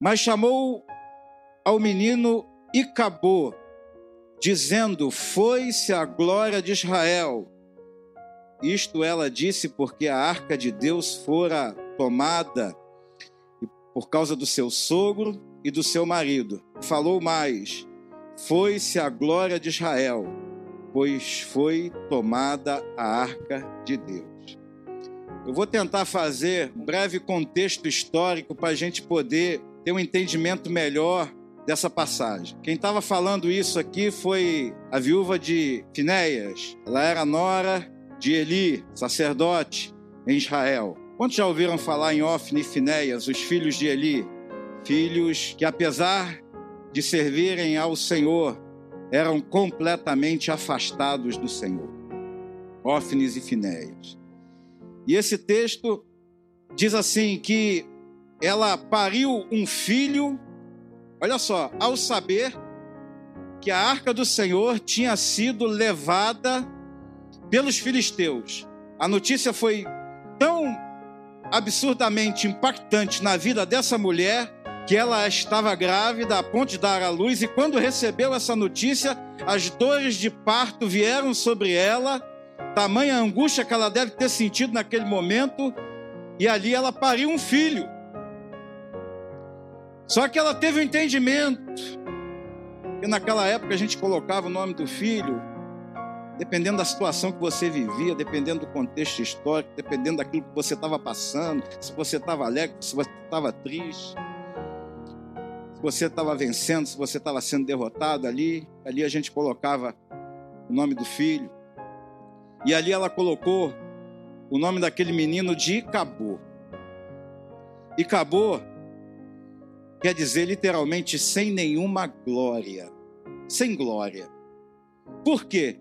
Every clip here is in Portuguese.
Mas chamou ao menino Icabô, dizendo: Foi-se a glória de Israel. Isto ela disse porque a arca de Deus fora tomada por causa do seu sogro e do seu marido. Falou mais: Foi-se a glória de Israel, pois foi tomada a arca de Deus. Eu vou tentar fazer um breve contexto histórico para a gente poder ter um entendimento melhor dessa passagem. Quem estava falando isso aqui foi a viúva de Finéias. Ela era nora de Eli, sacerdote em Israel. Quantos já ouviram falar em Ofni e Finéias, os filhos de Eli? Filhos que, apesar de servirem ao Senhor, eram completamente afastados do Senhor. Ofnes e Finéias. E esse texto diz assim que ela pariu um filho Olha só, ao saber que a arca do Senhor tinha sido levada pelos filisteus, a notícia foi tão absurdamente impactante na vida dessa mulher que ela estava grávida a ponto de dar à luz, e quando recebeu essa notícia, as dores de parto vieram sobre ela, tamanha angústia que ela deve ter sentido naquele momento, e ali ela pariu um filho. Só que ela teve o um entendimento que naquela época a gente colocava o nome do filho, dependendo da situação que você vivia, dependendo do contexto histórico, dependendo daquilo que você estava passando, se você estava alegre, se você estava triste, se você estava vencendo, se você estava sendo derrotado ali, ali a gente colocava o nome do filho. E ali ela colocou o nome daquele menino de Icabô. Icabô quer dizer literalmente sem nenhuma glória. Sem glória. Por quê?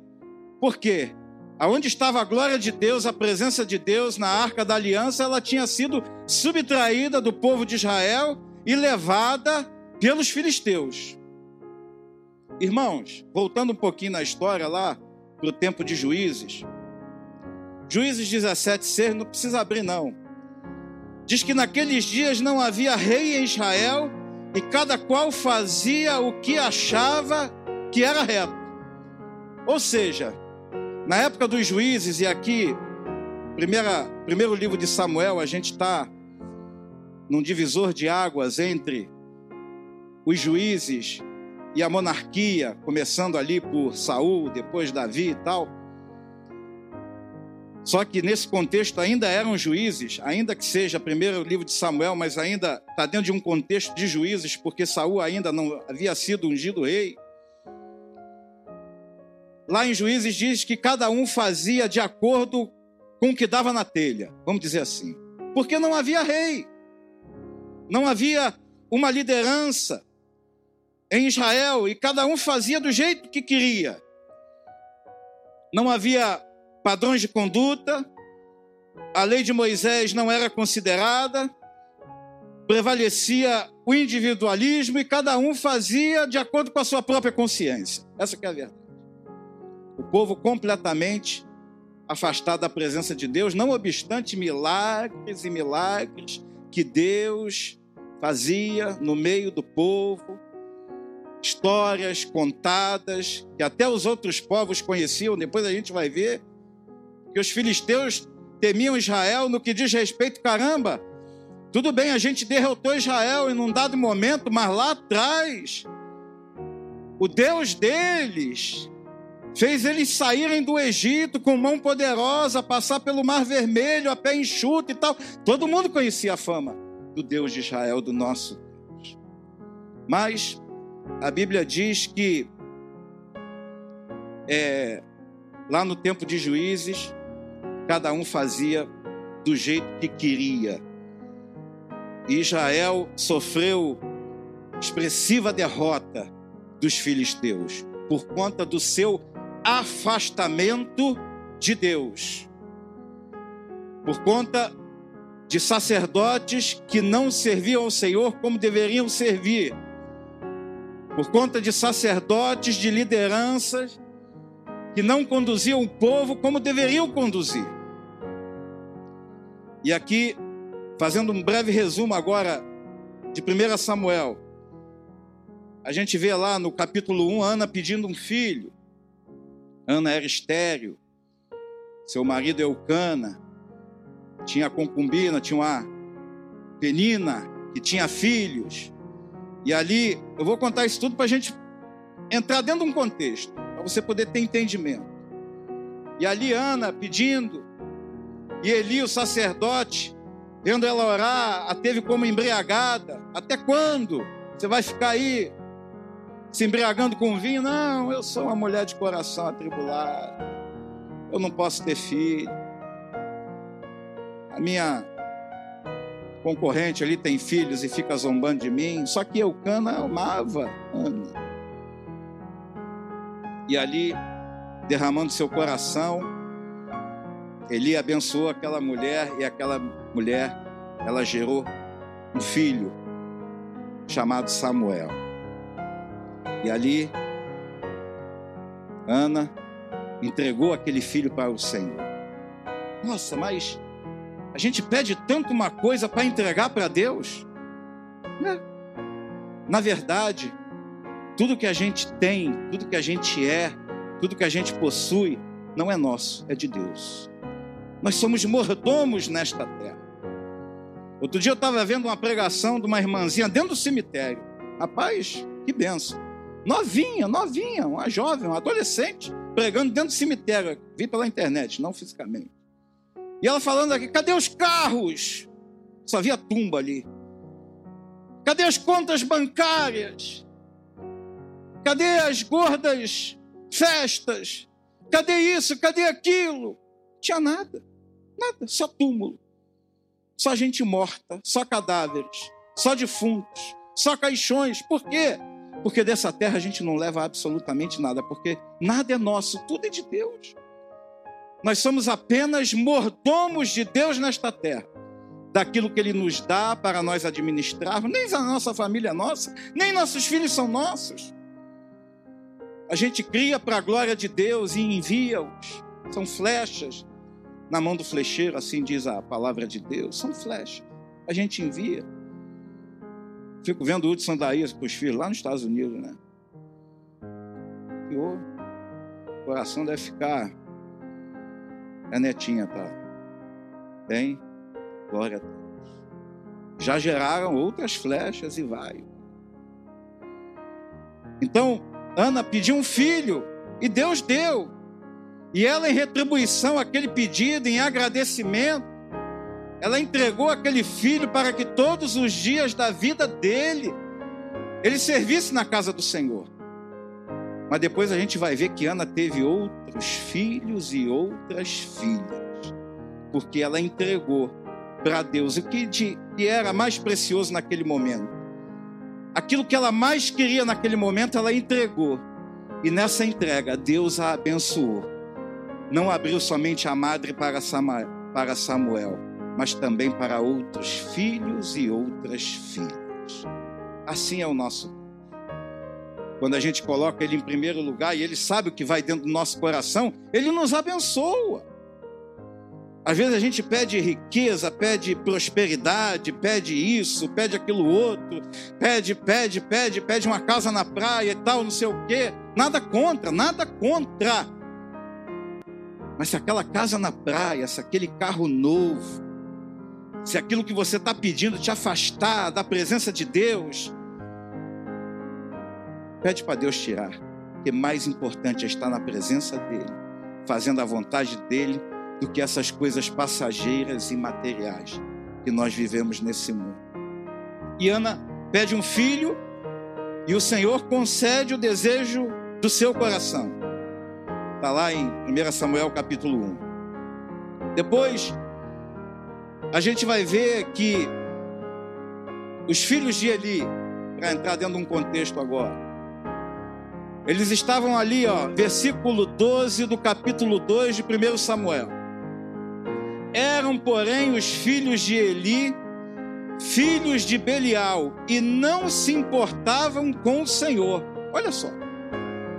Porque aonde estava a glória de Deus, a presença de Deus na arca da aliança, ela tinha sido subtraída do povo de Israel e levada pelos filisteus. Irmãos, voltando um pouquinho na história lá, para o tempo de juízes. Juízes 17, 6, não precisa abrir não diz que naqueles dias não havia rei em Israel e cada qual fazia o que achava que era reto. Ou seja, na época dos juízes, e aqui, primeira, primeiro livro de Samuel, a gente está num divisor de águas entre os juízes e a monarquia, começando ali por Saul, depois Davi e tal. Só que nesse contexto ainda eram juízes, ainda que seja primeiro livro de Samuel, mas ainda está dentro de um contexto de juízes, porque Saul ainda não havia sido ungido rei. Lá em Juízes diz que cada um fazia de acordo com o que dava na telha, vamos dizer assim. Porque não havia rei, não havia uma liderança em Israel e cada um fazia do jeito que queria. Não havia padrões de conduta, a lei de Moisés não era considerada, prevalecia o individualismo e cada um fazia de acordo com a sua própria consciência. Essa é a verdade. O povo completamente afastado da presença de Deus, não obstante milagres e milagres que Deus fazia no meio do povo, histórias contadas que até os outros povos conheciam, depois a gente vai ver que os filisteus temiam Israel no que diz respeito, caramba, tudo bem, a gente derrotou Israel em um dado momento, mas lá atrás, o Deus deles fez eles saírem do Egito com mão poderosa, passar pelo Mar Vermelho a pé enxuto e tal. Todo mundo conhecia a fama do Deus de Israel, do nosso Deus. Mas a Bíblia diz que é, lá no tempo de juízes, cada um fazia do jeito que queria. Israel sofreu expressiva derrota dos filisteus por conta do seu afastamento de Deus. Por conta de sacerdotes que não serviam ao Senhor como deveriam servir. Por conta de sacerdotes, de lideranças que não conduziam o povo como deveriam conduzir. E aqui, fazendo um breve resumo agora de 1 Samuel, a gente vê lá no capítulo 1 Ana pedindo um filho. Ana era estéreo. Seu marido Eucana tinha concubina, tinha uma penina que tinha filhos. E ali, eu vou contar isso tudo para a gente entrar dentro de um contexto, para você poder ter entendimento. E ali Ana pedindo, e Eli, o sacerdote, vendo ela orar, a teve como embriagada. Até quando você vai ficar aí se embriagando com vinho? Não, eu sou uma mulher de coração atribulado. Eu não posso ter filho. A minha concorrente ali tem filhos e fica zombando de mim. Só que Eucana amava Ana. E ali, derramando seu coração, Eli abençoou aquela mulher e aquela mulher, ela gerou um filho chamado Samuel. E ali, Ana entregou aquele filho para o Senhor. Nossa, mas a gente pede tanto uma coisa para entregar para Deus? Né? Na verdade, tudo que a gente tem, tudo que a gente é, tudo que a gente possui, não é nosso, é de Deus. Nós somos mordomos nesta terra. Outro dia eu estava vendo uma pregação de uma irmãzinha dentro do cemitério. Rapaz, que benção. Novinha, novinha, uma jovem, uma adolescente, pregando dentro do cemitério. Vi pela internet, não fisicamente. E ela falando aqui: cadê os carros? Só havia tumba ali. Cadê as contas bancárias? Cadê as gordas festas? Cadê isso? Cadê aquilo? Tinha nada. Nada, só túmulo. Só gente morta, só cadáveres, só defuntos, só caixões. Por quê? Porque dessa terra a gente não leva absolutamente nada, porque nada é nosso, tudo é de Deus. Nós somos apenas mordomos de Deus nesta terra. Daquilo que Ele nos dá para nós administrarmos, nem a nossa família é nossa, nem nossos filhos são nossos. A gente cria para a glória de Deus e envia-os. São flechas na mão do flecheiro, assim diz a palavra de Deus. São flechas. A gente envia. Fico vendo o Hudson Daías com os filhos lá nos Estados Unidos, né? E o coração deve ficar a netinha tá bem, glória a Deus. Já geraram outras flechas e vai. Então, Ana pediu um filho e Deus deu. E ela, em retribuição àquele pedido, em agradecimento, ela entregou aquele filho para que todos os dias da vida dele ele servisse na casa do Senhor. Mas depois a gente vai ver que Ana teve outros filhos e outras filhas, porque ela entregou para Deus o que, de, que era mais precioso naquele momento. Aquilo que ela mais queria naquele momento, ela entregou. E nessa entrega, Deus a abençoou. Não abriu somente a madre para Samuel, mas também para outros filhos e outras filhas. Assim é o nosso quando a gente coloca Ele em primeiro lugar e Ele sabe o que vai dentro do nosso coração, Ele nos abençoa. Às vezes a gente pede riqueza, pede prosperidade, pede isso, pede aquilo outro, pede, pede, pede, pede uma casa na praia e tal, não sei o quê. Nada contra, nada contra. Mas se aquela casa na praia, se aquele carro novo, se aquilo que você está pedindo te afastar da presença de Deus, Pede para Deus tirar, porque mais importante é estar na presença dEle, fazendo a vontade dEle, do que essas coisas passageiras e materiais que nós vivemos nesse mundo. E Ana pede um filho, e o Senhor concede o desejo do seu coração. Está lá em 1 Samuel capítulo 1. Depois, a gente vai ver que os filhos de Eli, para entrar dentro de um contexto agora, eles estavam ali, ó, versículo 12 do capítulo 2 de 1 Samuel. Eram, porém, os filhos de Eli, filhos de Belial, e não se importavam com o Senhor. Olha só.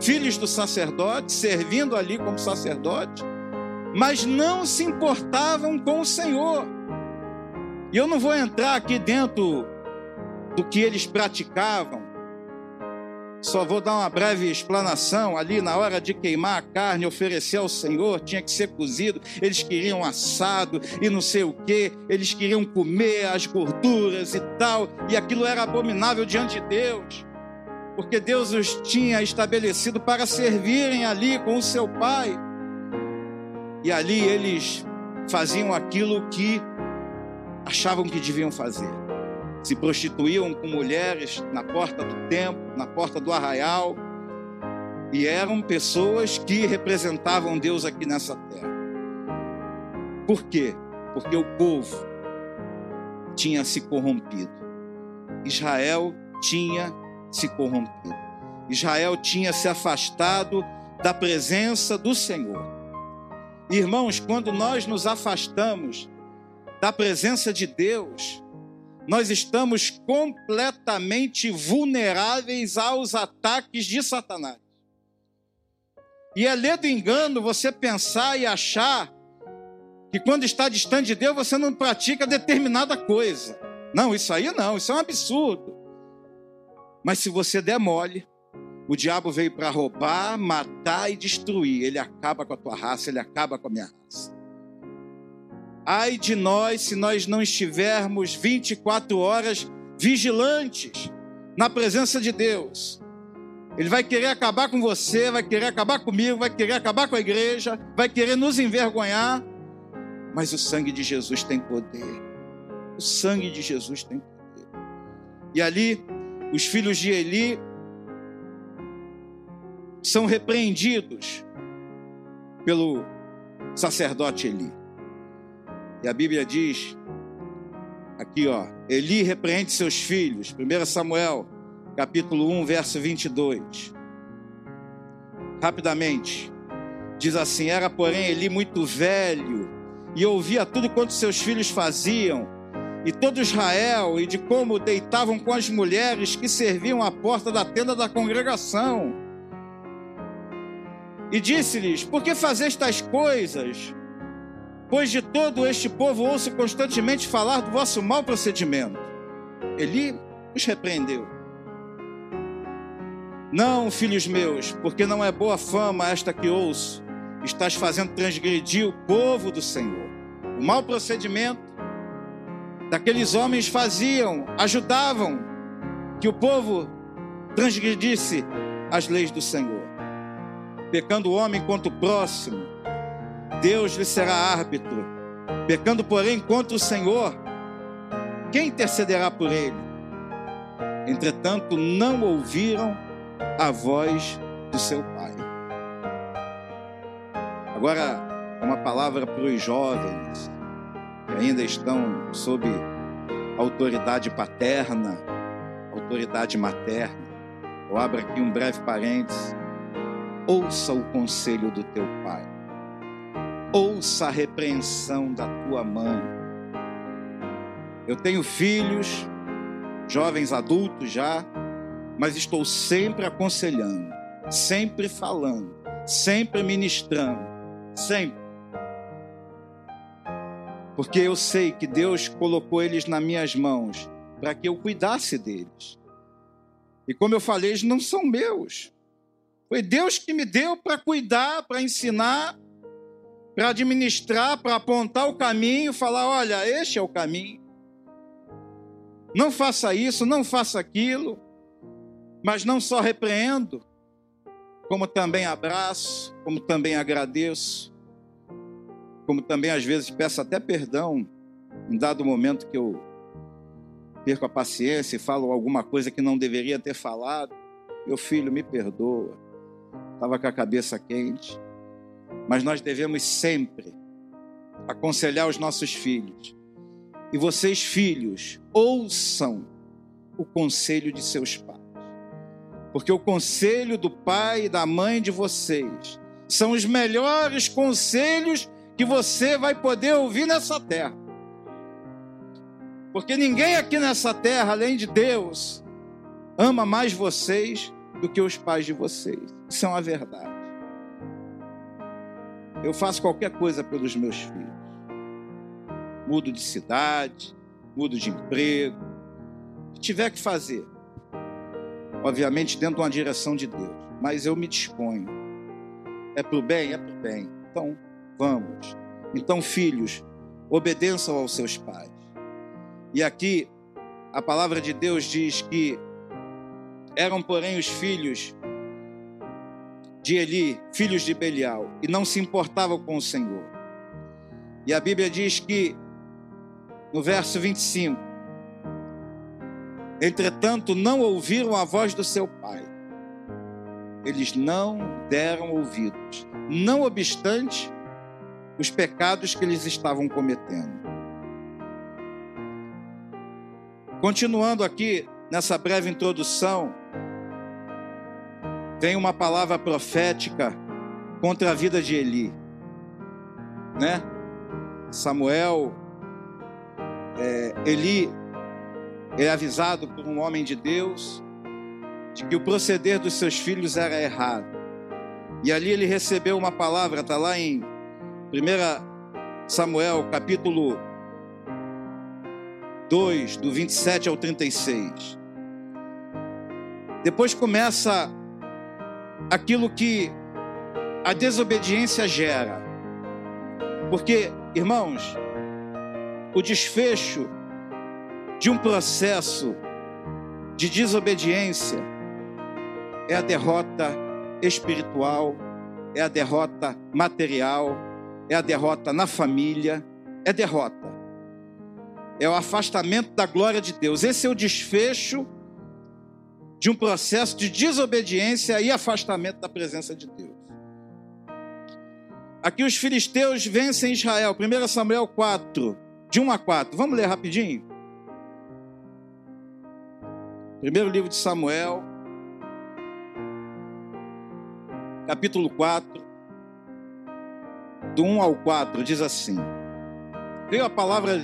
Filhos do sacerdote, servindo ali como sacerdote, mas não se importavam com o Senhor. E eu não vou entrar aqui dentro do que eles praticavam. Só vou dar uma breve explanação. Ali, na hora de queimar a carne, oferecer ao Senhor, tinha que ser cozido. Eles queriam assado e não sei o que. Eles queriam comer as gorduras e tal. E aquilo era abominável diante de Deus. Porque Deus os tinha estabelecido para servirem ali com o seu Pai. E ali eles faziam aquilo que achavam que deviam fazer se prostituíam com mulheres na porta do templo, na porta do arraial, e eram pessoas que representavam Deus aqui nessa terra. Por quê? Porque o povo tinha se corrompido. Israel tinha se corrompido. Israel tinha se afastado da presença do Senhor. Irmãos, quando nós nos afastamos da presença de Deus, nós estamos completamente vulneráveis aos ataques de Satanás. E é ler do engano você pensar e achar que quando está distante de Deus você não pratica determinada coisa. Não, isso aí não, isso é um absurdo. Mas se você der mole, o diabo veio para roubar, matar e destruir. Ele acaba com a tua raça, ele acaba com a minha raça. Ai de nós se nós não estivermos 24 horas vigilantes na presença de Deus. Ele vai querer acabar com você, vai querer acabar comigo, vai querer acabar com a igreja, vai querer nos envergonhar. Mas o sangue de Jesus tem poder. O sangue de Jesus tem poder. E ali, os filhos de Eli são repreendidos pelo sacerdote Eli. E a Bíblia diz, aqui ó, Eli repreende seus filhos, 1 Samuel, capítulo 1, verso 22. Rapidamente, diz assim: Era, porém, Eli muito velho e ouvia tudo quanto seus filhos faziam, e todo Israel, e de como deitavam com as mulheres que serviam à porta da tenda da congregação. E disse-lhes: Por que fazeis tais coisas? pois de todo este povo ouço constantemente falar do vosso mau procedimento. Eli os repreendeu. Não, filhos meus, porque não é boa fama esta que ouço. Estás fazendo transgredir o povo do Senhor. O mau procedimento daqueles homens faziam, ajudavam que o povo transgredisse as leis do Senhor. Pecando o homem contra o próximo, Deus lhe será árbitro. Pecando, porém, contra o Senhor, quem intercederá por ele? Entretanto, não ouviram a voz do seu pai. Agora, uma palavra para os jovens que ainda estão sob autoridade paterna, autoridade materna. Eu abro aqui um breve parênteses. Ouça o conselho do teu pai ouça a repreensão da tua mãe. Eu tenho filhos, jovens adultos já, mas estou sempre aconselhando, sempre falando, sempre ministrando, sempre. Porque eu sei que Deus colocou eles nas minhas mãos para que eu cuidasse deles. E como eu falei, eles não são meus. Foi Deus que me deu para cuidar, para ensinar para administrar, para apontar o caminho, falar: olha, este é o caminho. Não faça isso, não faça aquilo, mas não só repreendo, como também abraço, como também agradeço, como também às vezes peço até perdão em dado momento que eu perco a paciência e falo alguma coisa que não deveria ter falado. Meu filho, me perdoa. Estava com a cabeça quente. Mas nós devemos sempre aconselhar os nossos filhos. E vocês, filhos, ouçam o conselho de seus pais. Porque o conselho do pai e da mãe de vocês são os melhores conselhos que você vai poder ouvir nessa terra. Porque ninguém aqui nessa terra, além de Deus, ama mais vocês do que os pais de vocês. Isso é uma verdade. Eu faço qualquer coisa pelos meus filhos. Mudo de cidade, mudo de emprego. que tiver que fazer. Obviamente, dentro de uma direção de Deus. Mas eu me disponho. É para o bem? É para o bem. Então, vamos. Então, filhos, obedeçam aos seus pais. E aqui, a palavra de Deus diz que eram, porém, os filhos de Eli, filhos de Belial, e não se importavam com o Senhor. E a Bíblia diz que, no verso 25, entretanto, não ouviram a voz do seu pai. Eles não deram ouvidos, não obstante os pecados que eles estavam cometendo. Continuando aqui nessa breve introdução, vem uma palavra profética contra a vida de Eli, né? Samuel, é, Eli é avisado por um homem de Deus de que o proceder dos seus filhos era errado. E ali ele recebeu uma palavra, está lá em 1 Samuel, capítulo 2, do 27 ao 36. Depois começa aquilo que a desobediência gera. Porque, irmãos, o desfecho de um processo de desobediência é a derrota espiritual, é a derrota material, é a derrota na família, é derrota. É o afastamento da glória de Deus. Esse é o desfecho de um processo de desobediência e afastamento da presença de Deus. Aqui os filisteus vencem Israel, 1 Samuel 4, de 1 a 4. Vamos ler rapidinho? Primeiro livro de Samuel, capítulo 4, do 1 ao 4, diz assim: Veio a palavra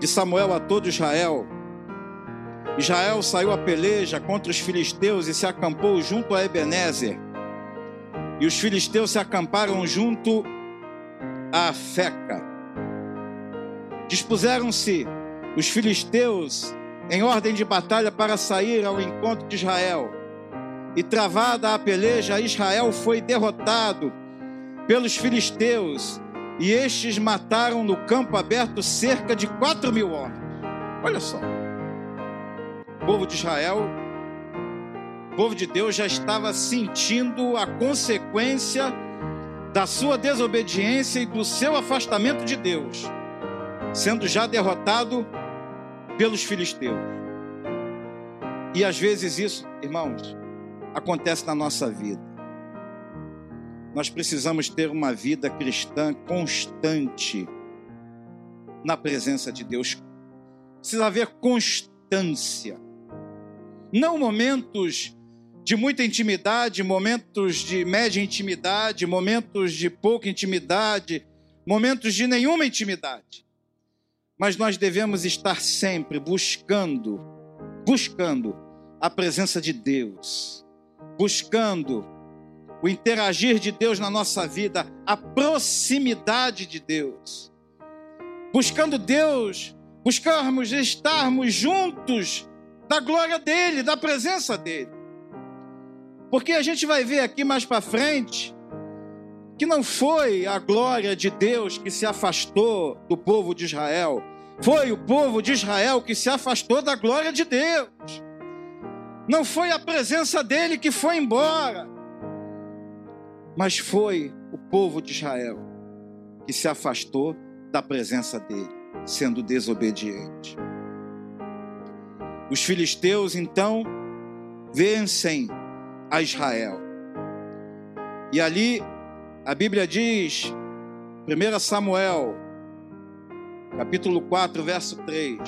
de Samuel a todo Israel Israel saiu a peleja contra os filisteus e se acampou junto a Ebenezer. E os filisteus se acamparam junto a Feca. Dispuseram-se os filisteus em ordem de batalha para sair ao encontro de Israel. E travada a peleja, Israel foi derrotado pelos filisteus, e estes mataram no campo aberto cerca de quatro mil homens. Olha só povo de Israel, o povo de Deus já estava sentindo a consequência da sua desobediência e do seu afastamento de Deus, sendo já derrotado pelos filisteus. E às vezes isso, irmãos, acontece na nossa vida. Nós precisamos ter uma vida cristã constante na presença de Deus. Precisa haver constância. Não momentos de muita intimidade, momentos de média intimidade, momentos de pouca intimidade, momentos de nenhuma intimidade. Mas nós devemos estar sempre buscando, buscando a presença de Deus, buscando o interagir de Deus na nossa vida, a proximidade de Deus. Buscando Deus, buscarmos estarmos juntos da glória dele, da presença dele. Porque a gente vai ver aqui mais para frente que não foi a glória de Deus que se afastou do povo de Israel, foi o povo de Israel que se afastou da glória de Deus. Não foi a presença dele que foi embora, mas foi o povo de Israel que se afastou da presença dele, sendo desobediente. Os filisteus então vencem a Israel. E ali a Bíblia diz, 1 Samuel, capítulo 4, verso 3: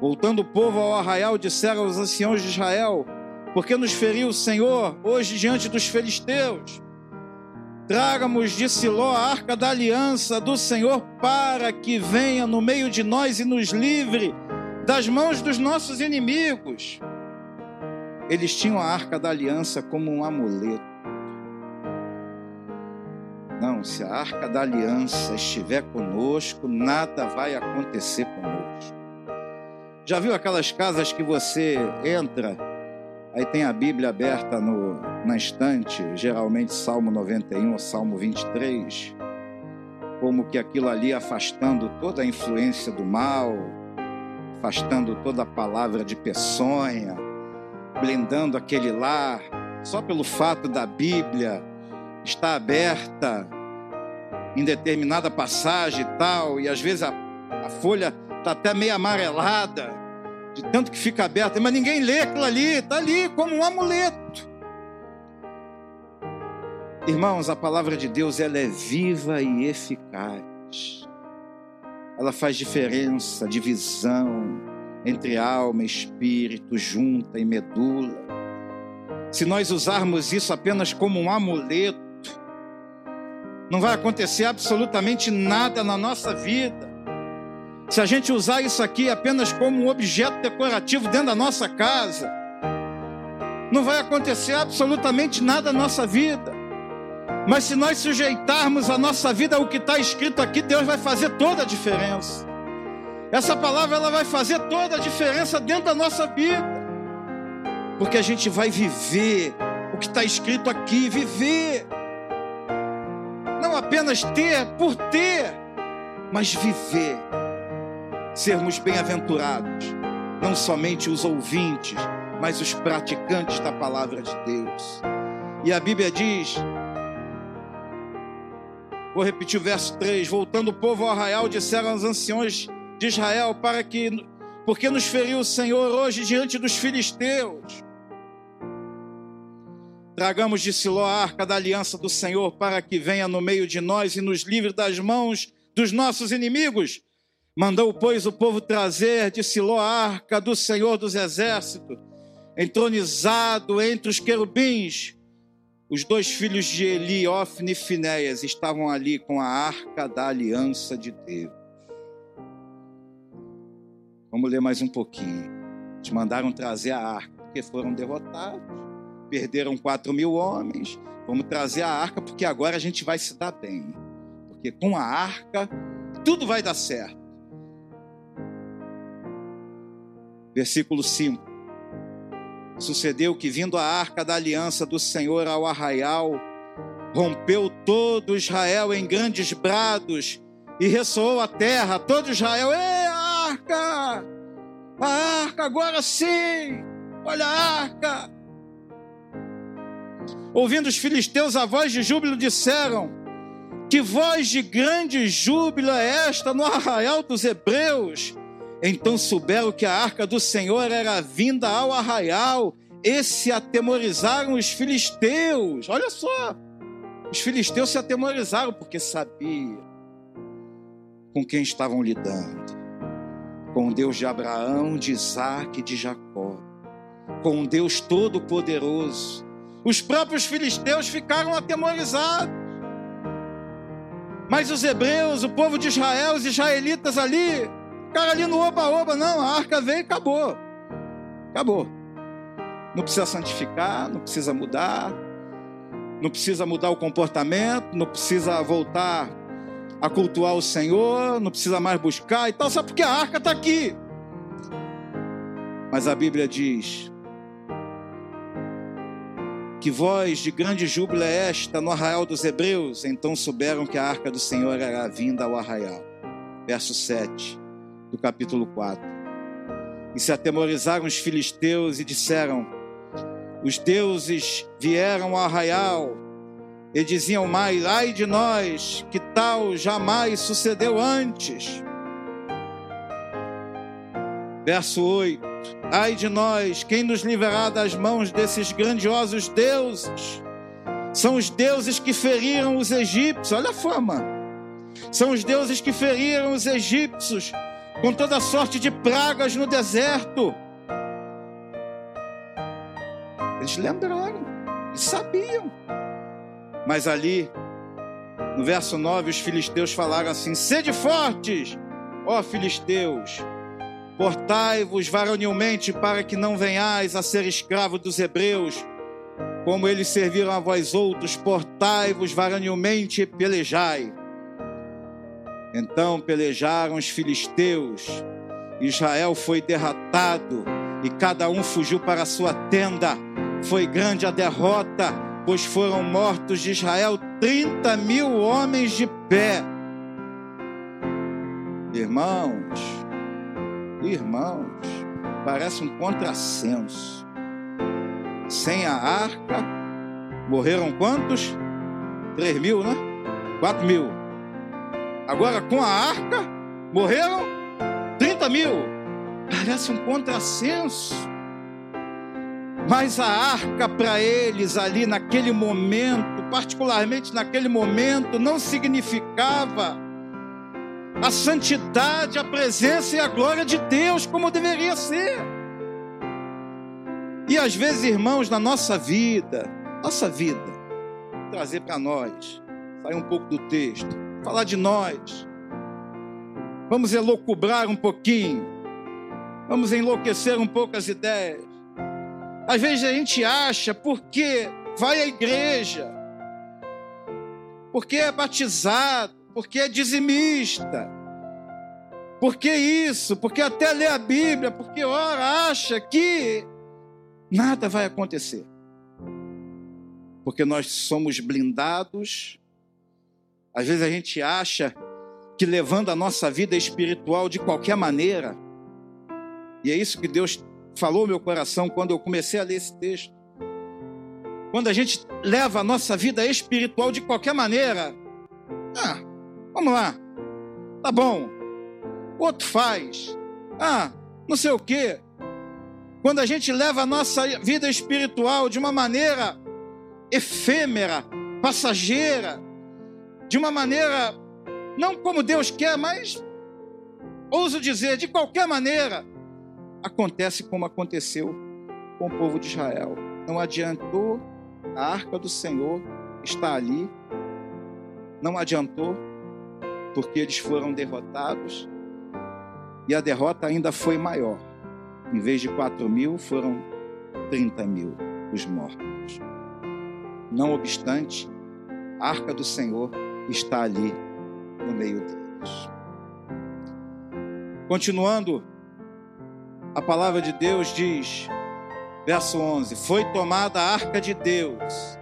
Voltando o povo ao arraial, disseram aos anciãos de Israel: Por que nos feriu o Senhor hoje diante dos filisteus? Traga-nos de Siló a arca da aliança do Senhor, para que venha no meio de nós e nos livre das mãos dos nossos inimigos. Eles tinham a arca da aliança como um amuleto. Não, se a arca da aliança estiver conosco, nada vai acontecer conosco. Já viu aquelas casas que você entra, aí tem a Bíblia aberta no, na estante, geralmente Salmo 91 ou Salmo 23, como que aquilo ali afastando toda a influência do mal, afastando toda a palavra de peçonha, blindando aquele lar, só pelo fato da Bíblia estar aberta em determinada passagem e tal, e às vezes a, a folha está até meio amarelada, de tanto que fica aberta, mas ninguém lê aquilo ali, está ali como um amuleto. Irmãos, a palavra de Deus ela é viva e eficaz. Ela faz diferença, divisão entre alma espírito, junta e medula. Se nós usarmos isso apenas como um amuleto, não vai acontecer absolutamente nada na nossa vida. Se a gente usar isso aqui apenas como um objeto decorativo dentro da nossa casa, não vai acontecer absolutamente nada na nossa vida. Mas se nós sujeitarmos a nossa vida ao que está escrito aqui, Deus vai fazer toda a diferença. Essa palavra ela vai fazer toda a diferença dentro da nossa vida. Porque a gente vai viver o que está escrito aqui, viver. Não apenas ter por ter, mas viver. Sermos bem-aventurados, não somente os ouvintes, mas os praticantes da palavra de Deus. E a Bíblia diz Vou repetir o verso 3. Voltando o povo ao arraial, disseram os anciões de Israel, para que, porque nos feriu o Senhor hoje diante dos filisteus. Tragamos de Siló a arca da aliança do Senhor, para que venha no meio de nós e nos livre das mãos dos nossos inimigos. Mandou, pois, o povo trazer de Siló a arca do Senhor dos exércitos, entronizado entre os querubins, os dois filhos de Eli, Ofne e Finéias, estavam ali com a arca da aliança de Deus. Vamos ler mais um pouquinho. Eles mandaram trazer a arca, porque foram derrotados. Perderam quatro mil homens. Vamos trazer a arca, porque agora a gente vai se dar bem. Porque com a arca, tudo vai dar certo. Versículo 5. Sucedeu que, vindo a arca da aliança do Senhor ao arraial, rompeu todo Israel em grandes brados e ressoou a terra, todo Israel, ei, a arca! A arca, agora sim! Olha a arca! Ouvindo os filisteus a voz de júbilo, disseram: Que voz de grande júbilo é esta no arraial dos hebreus? Então souberam que a arca do Senhor era vinda ao arraial e se atemorizaram os filisteus. Olha só, os filisteus se atemorizaram porque sabiam com quem estavam lidando. Com o Deus de Abraão, de Isaac e de Jacó. Com o Deus Todo-Poderoso. Os próprios filisteus ficaram atemorizados. Mas os hebreus, o povo de Israel, os israelitas ali, cara ali no oba-oba, não, a arca veio e acabou. Acabou. Não precisa santificar, não precisa mudar, não precisa mudar o comportamento, não precisa voltar a cultuar o Senhor, não precisa mais buscar e tal, só porque a arca está aqui. Mas a Bíblia diz: Que voz de grande júbilo é esta no arraial dos Hebreus? Então souberam que a arca do Senhor era vinda ao arraial. Verso 7 do capítulo 4. E se atemorizaram os filisteus e disseram: Os deuses vieram ao arraial. E diziam mais: Ai de nós, que tal jamais sucedeu antes. Verso 8: Ai de nós, quem nos livrará das mãos desses grandiosos deuses? São os deuses que feriram os egípcios, olha a fama. São os deuses que feriram os egípcios com toda sorte de pragas no deserto. Eles lembraram, eles sabiam. Mas ali, no verso 9, os filisteus falaram assim: Sede fortes, ó filisteus, portai-vos varonilmente para que não venhais a ser escravo dos hebreus, como eles serviram a vós outros, portai-vos varonilmente e pelejai. Então pelejaram os filisteus Israel foi derrotado e cada um fugiu para a sua tenda. Foi grande a derrota, pois foram mortos de Israel 30 mil homens de pé. Irmãos, irmãos, parece um contrassenso. Sem a arca, morreram quantos? 3 mil, né? 4 mil. Agora com a arca, morreram 30 mil. Parece um contrassenso. Mas a arca para eles ali naquele momento, particularmente naquele momento, não significava a santidade, a presença e a glória de Deus como deveria ser. E às vezes, irmãos, na nossa vida, nossa vida, trazer para nós, sair um pouco do texto, falar de nós. Vamos elocubrar um pouquinho. Vamos enlouquecer um pouco as ideias. Às vezes a gente acha porque vai à igreja, porque é batizado, porque é dizimista, porque isso, porque até lê a Bíblia, porque ora acha que nada vai acontecer. Porque nós somos blindados. Às vezes a gente acha que levando a nossa vida espiritual de qualquer maneira, e é isso que Deus falou no meu coração quando eu comecei a ler esse texto. Quando a gente leva a nossa vida espiritual de qualquer maneira, ah, Vamos lá. Tá bom. O outro faz. Ah, não sei o quê. Quando a gente leva a nossa vida espiritual de uma maneira efêmera, passageira, de uma maneira não como Deus quer, mas ouso dizer, de qualquer maneira, acontece como aconteceu com o povo de Israel. Não adiantou, a arca do Senhor está ali, não adiantou, porque eles foram derrotados e a derrota ainda foi maior. Em vez de 4 mil, foram 30 mil os mortos. Não obstante, a arca do Senhor está ali no meio deles. Continuando, a palavra de Deus diz, verso 11: Foi tomada a arca de Deus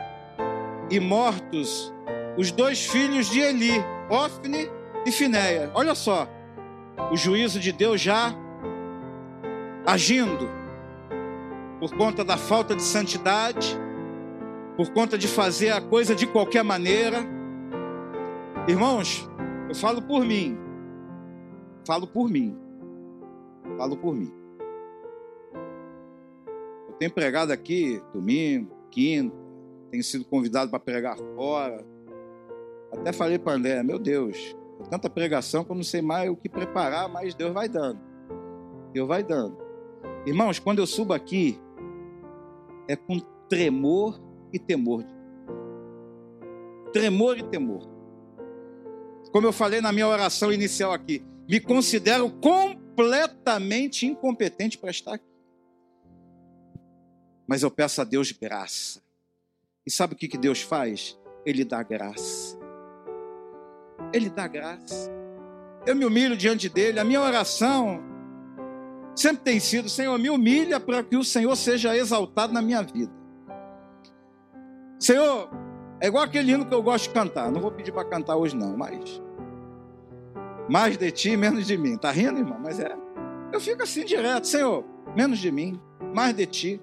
e mortos os dois filhos de Eli, Ofne e Finéia. Olha só, o juízo de Deus já agindo por conta da falta de santidade, por conta de fazer a coisa de qualquer maneira. Irmãos, eu falo por mim. Falo por mim. Falo por mim. Eu tenho pregado aqui domingo, quinta, tenho sido convidado para pregar fora. Até falei para André, meu Deus, tanta pregação que eu não sei mais o que preparar, mas Deus vai dando. Deus vai dando. Irmãos, quando eu subo aqui, é com tremor e temor. Tremor e temor. Como eu falei na minha oração inicial aqui, me considero completamente incompetente para estar aqui. Mas eu peço a Deus graça. E sabe o que Deus faz? Ele dá graça. Ele dá graça. Eu me humilho diante dele. A minha oração sempre tem sido: Senhor, me humilha para que o Senhor seja exaltado na minha vida. Senhor, é igual aquele hino que eu gosto de cantar. Não vou pedir para cantar hoje, não, mas. Mais de ti, menos de mim. Tá rindo, irmão? Mas é. Eu fico assim direto: Senhor, menos de mim, mais de ti.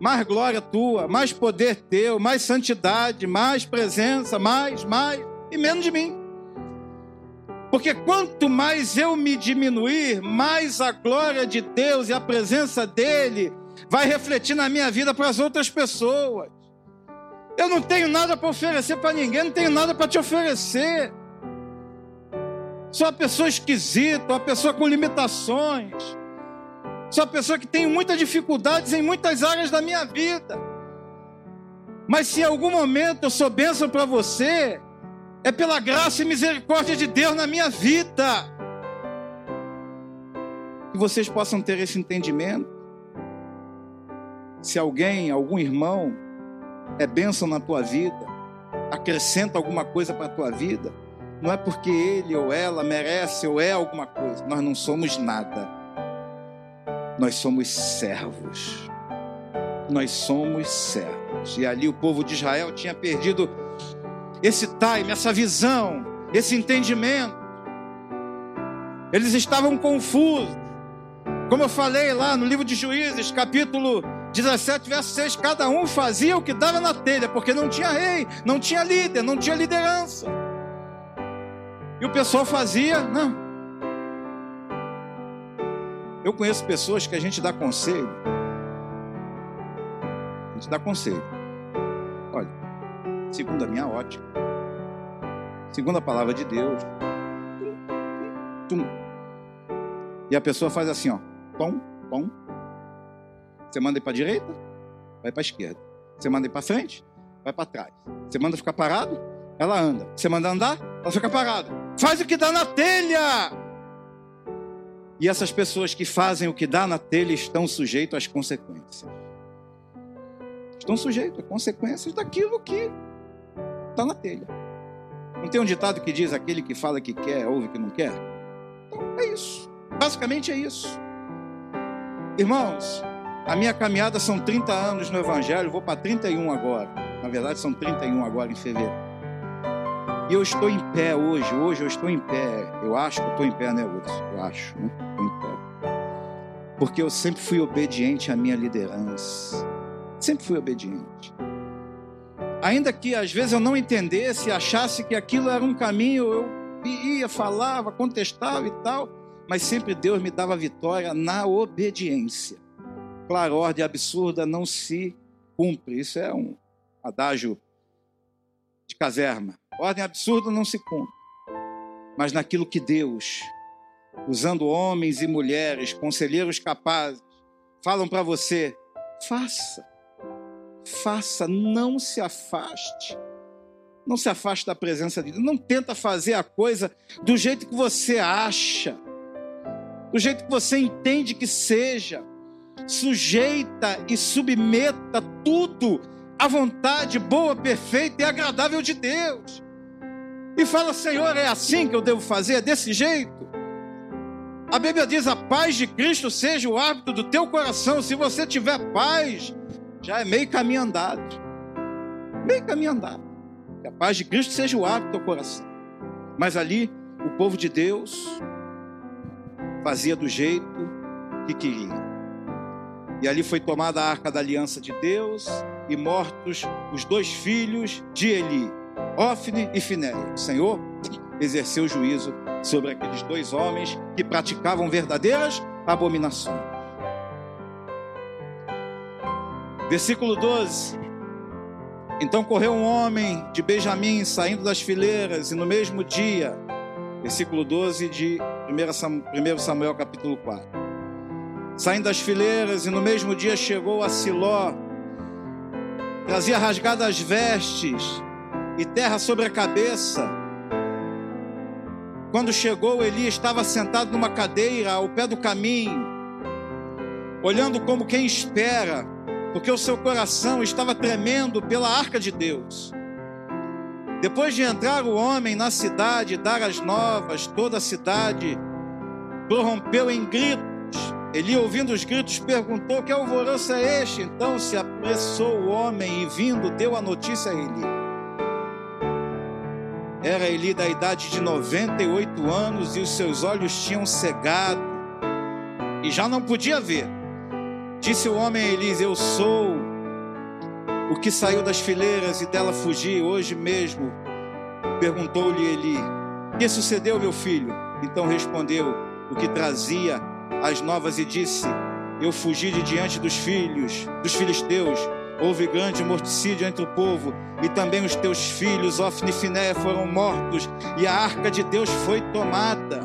Mais glória tua, mais poder teu, mais santidade, mais presença, mais, mais e menos de mim. Porque quanto mais eu me diminuir, mais a glória de Deus e a presença dele vai refletir na minha vida para as outras pessoas. Eu não tenho nada para oferecer para ninguém, não tenho nada para te oferecer. Sou uma pessoa esquisita, uma pessoa com limitações. Sou uma pessoa que tem muitas dificuldades em muitas áreas da minha vida. Mas se em algum momento eu sou bênção para você, é pela graça e misericórdia de Deus na minha vida. Que vocês possam ter esse entendimento. Se alguém, algum irmão, é bênção na tua vida, acrescenta alguma coisa para a tua vida, não é porque ele ou ela merece ou é alguma coisa. Nós não somos nada. Nós somos servos. Nós somos servos. E ali o povo de Israel tinha perdido esse time, essa visão, esse entendimento. Eles estavam confusos. Como eu falei lá no livro de Juízes, capítulo 17, verso 6, cada um fazia o que dava na telha, porque não tinha rei, não tinha líder, não tinha liderança. E o pessoal fazia, não. Eu conheço pessoas que a gente dá conselho. A gente dá conselho. Olha, segundo a minha ótica, segundo a palavra de Deus, tum, e a pessoa faz assim, ó, pom, pom, você manda ir para a direita, vai para a esquerda. Você manda ir para frente, vai para trás. Você manda ficar parado, ela anda. Você manda andar, ela fica parada. Faz o que dá na telha. E essas pessoas que fazem o que dá na telha estão sujeitos às consequências. Estão sujeitos às consequências daquilo que está na telha. Não tem um ditado que diz aquele que fala que quer, ouve que não quer? Então é isso. Basicamente é isso. Irmãos, a minha caminhada são 30 anos no Evangelho, vou para 31 agora. Na verdade, são 31 agora em fevereiro. E eu estou em pé hoje. Hoje eu estou em pé. Eu acho que eu estou em pé, né, Hudson? Eu acho, né? Estou em pé. Porque eu sempre fui obediente à minha liderança. Sempre fui obediente. Ainda que às vezes eu não entendesse, achasse que aquilo era um caminho, eu ia, falava, contestava e tal, mas sempre Deus me dava vitória na obediência. Claro, ordem absurda não se cumpre. Isso é um adágio de caserma. Ordem absurda não se cumpre. Mas naquilo que Deus, usando homens e mulheres, conselheiros capazes, falam para você, faça. Faça, não se afaste. Não se afaste da presença de Deus. Não tenta fazer a coisa do jeito que você acha, do jeito que você entende que seja sujeita e submeta tudo à vontade boa, perfeita e agradável de Deus. E fala, Senhor, é assim que eu devo fazer? É desse jeito? A Bíblia diz: a paz de Cristo seja o hábito do teu coração. Se você tiver paz, já é meio caminho andado. Meio caminho andado. Que a paz de Cristo seja o hábito do teu coração. Mas ali, o povo de Deus fazia do jeito que queria. E ali foi tomada a arca da aliança de Deus e mortos os dois filhos de Eli, Ofne e Finéia. O Senhor exerceu juízo sobre aqueles dois homens que praticavam verdadeiras abominações. Versículo 12. Então correu um homem de Benjamim saindo das fileiras, e no mesmo dia, versículo 12 de 1 Samuel capítulo 4 saindo das fileiras, e no mesmo dia chegou a Siló. Trazia rasgadas vestes e terra sobre a cabeça. Quando chegou, Eli estava sentado numa cadeira ao pé do caminho, olhando como quem espera, porque o seu coração estava tremendo pela arca de Deus. Depois de entrar o homem na cidade e dar as novas, toda a cidade prorrompeu em gritos Eli, ouvindo os gritos, perguntou: Que alvoroço é este? Então se apressou o homem e, vindo, deu a notícia a Eli. Era Eli da idade de 98 anos e os seus olhos tinham cegado e já não podia ver. Disse o homem a Eli: Eu sou o que saiu das fileiras e dela fugi hoje mesmo. Perguntou-lhe Eli: Que sucedeu, meu filho? Então respondeu: O que trazia as novas e disse: Eu fugi de diante dos filhos, dos filisteus. Houve grande morticídio entre o povo, e também os teus filhos, Ofni e Finé, foram mortos, e a arca de Deus foi tomada.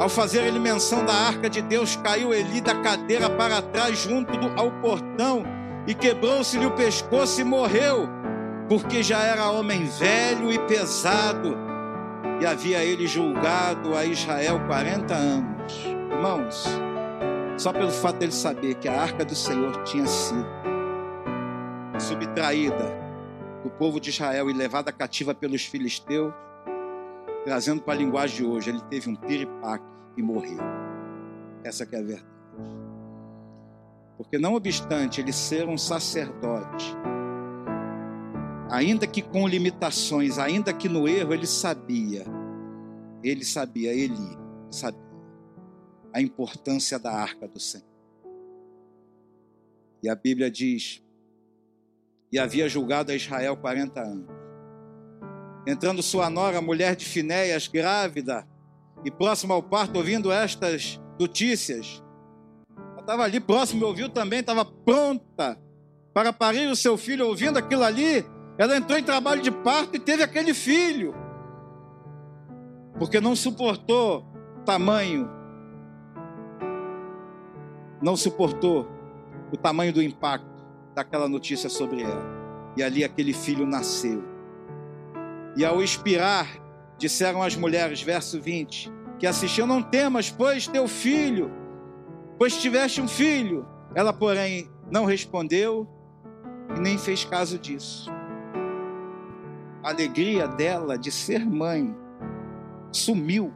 Ao fazer ele menção da arca de Deus, caiu Eli da cadeira para trás, junto do, ao portão, e quebrou-se-lhe o pescoço e morreu, porque já era homem velho e pesado, e havia ele julgado a Israel 40 anos. Irmãos, só pelo fato dele saber que a arca do Senhor tinha sido subtraída do povo de Israel e levada cativa pelos filisteus, trazendo para a linguagem de hoje, ele teve um piripaque e morreu. Essa é a verdade. Porque não obstante ele ser um sacerdote, ainda que com limitações, ainda que no erro, ele sabia, ele sabia, ele sabia a importância da arca do Senhor. E a Bíblia diz: e havia julgado a Israel 40 anos. Entrando sua nora, mulher de Finéias, grávida, e próxima ao parto, ouvindo estas notícias, ela estava ali próximo ouviu também, estava pronta para parir o seu filho, ouvindo aquilo ali, ela entrou em trabalho de parto e teve aquele filho, porque não suportou tamanho, não suportou o tamanho do impacto daquela notícia sobre ela. E ali aquele filho nasceu. E ao expirar, disseram as mulheres, verso 20, que assistiam: Não temas, pois teu filho, pois tiveste um filho. Ela, porém, não respondeu e nem fez caso disso. A alegria dela de ser mãe sumiu.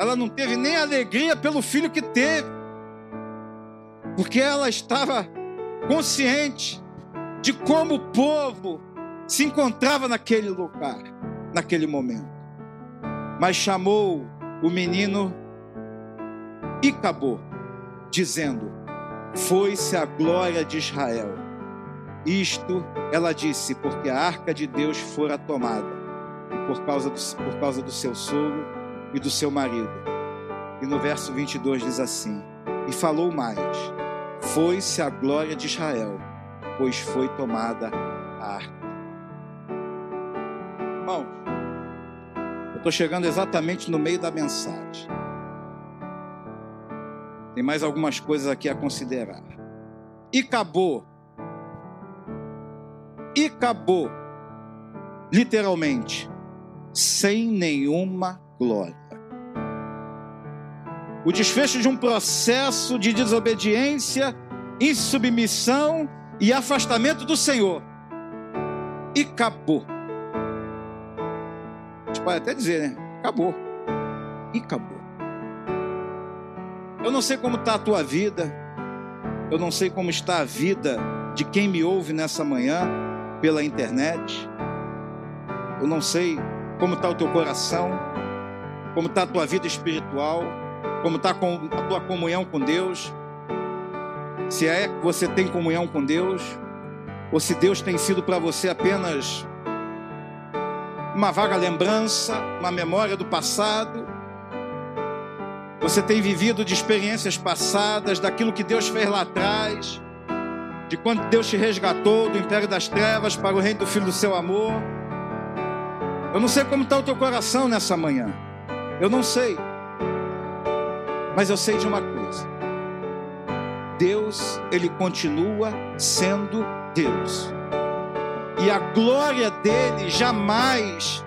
Ela não teve nem alegria pelo filho que teve, porque ela estava consciente de como o povo se encontrava naquele lugar, naquele momento. Mas chamou o menino e acabou, dizendo: Foi-se a glória de Israel. Isto ela disse, porque a arca de Deus fora tomada, por causa do, por causa do seu sogro e do seu marido. E no verso 22 diz assim: E falou mais foi-se a glória de Israel, pois foi tomada a arca. Irmão, eu estou chegando exatamente no meio da mensagem. Tem mais algumas coisas aqui a considerar. E acabou. E acabou. Literalmente, sem nenhuma glória o desfecho de um processo de desobediência, insubmissão e afastamento do Senhor. E acabou. A gente pode até dizer, né? Acabou. E acabou. Eu não sei como está a tua vida. Eu não sei como está a vida de quem me ouve nessa manhã pela internet. Eu não sei como está o teu coração, como está a tua vida espiritual como está a tua comunhão com Deus, se é que você tem comunhão com Deus, ou se Deus tem sido para você apenas uma vaga lembrança, uma memória do passado. Você tem vivido de experiências passadas, daquilo que Deus fez lá atrás, de quando Deus te resgatou do império das trevas para o reino do Filho do seu amor. Eu não sei como está o teu coração nessa manhã. Eu não sei. Mas eu sei de uma coisa: Deus, Ele continua sendo Deus, e a glória dele jamais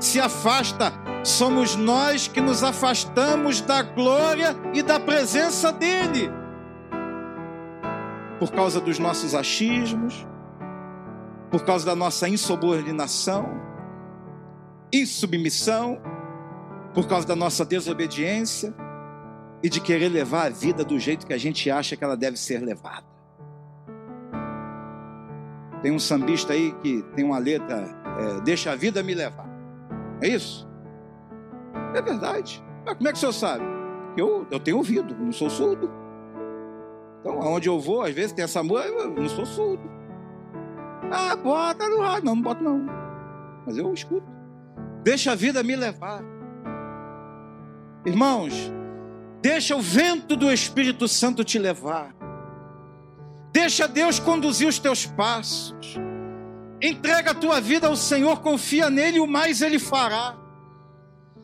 se afasta. Somos nós que nos afastamos da glória e da presença dele, por causa dos nossos achismos, por causa da nossa insubordinação, insubmissão, por causa da nossa desobediência e de querer levar a vida do jeito que a gente acha que ela deve ser levada. Tem um sambista aí que tem uma letra, é, deixa a vida me levar. É isso? É verdade. Mas como é que o senhor sabe? Eu, eu tenho ouvido, não sou surdo. Então, aonde eu vou, às vezes tem essa música, eu não sou surdo. Ah, bota no rádio. Não, não boto não. Mas eu escuto. Deixa a vida me levar. Irmãos, Deixa o vento do Espírito Santo te levar. Deixa Deus conduzir os teus passos. Entrega a tua vida ao Senhor, confia nele e o mais ele fará.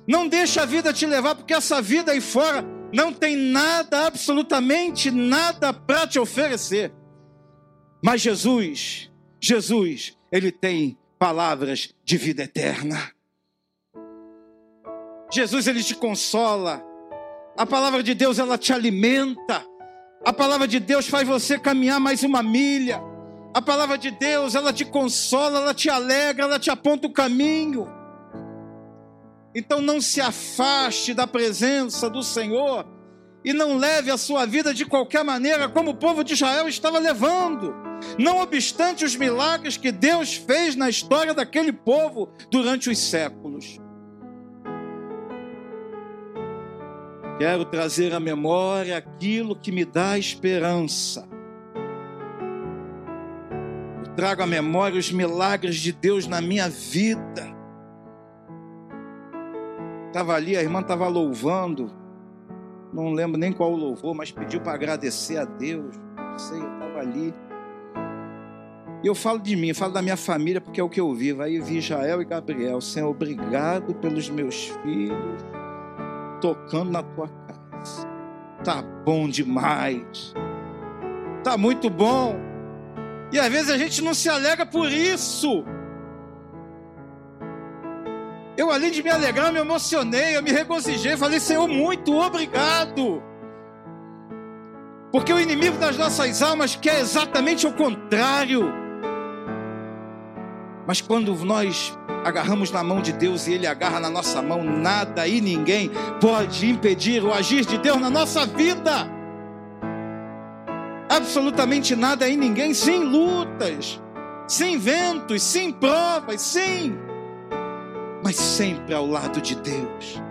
Não deixa a vida te levar, porque essa vida aí fora não tem nada, absolutamente nada para te oferecer. Mas Jesus, Jesus, ele tem palavras de vida eterna. Jesus, ele te consola. A palavra de Deus ela te alimenta. A palavra de Deus faz você caminhar mais uma milha. A palavra de Deus, ela te consola, ela te alegra, ela te aponta o caminho. Então não se afaste da presença do Senhor e não leve a sua vida de qualquer maneira como o povo de Israel estava levando. Não obstante os milagres que Deus fez na história daquele povo durante os séculos. Quero trazer à memória aquilo que me dá esperança. Eu trago à memória os milagres de Deus na minha vida. Estava ali, a irmã estava louvando. Não lembro nem qual louvor, mas pediu para agradecer a Deus. Não sei, eu estava ali. E eu falo de mim, falo da minha família, porque é o que eu vivo. Aí vi Israel e Gabriel. Senhor, obrigado pelos meus filhos tocando na tua casa. Tá bom demais. Tá muito bom. E às vezes a gente não se alegra por isso. Eu, além de me alegrar, me emocionei, eu me regozijei, falei, Senhor, muito obrigado. Porque o inimigo das nossas almas quer exatamente o contrário. Mas quando nós agarramos na mão de Deus e Ele agarra na nossa mão, nada e ninguém pode impedir o agir de Deus na nossa vida. Absolutamente nada e ninguém, sem lutas, sem ventos, sem provas, sim, mas sempre ao lado de Deus,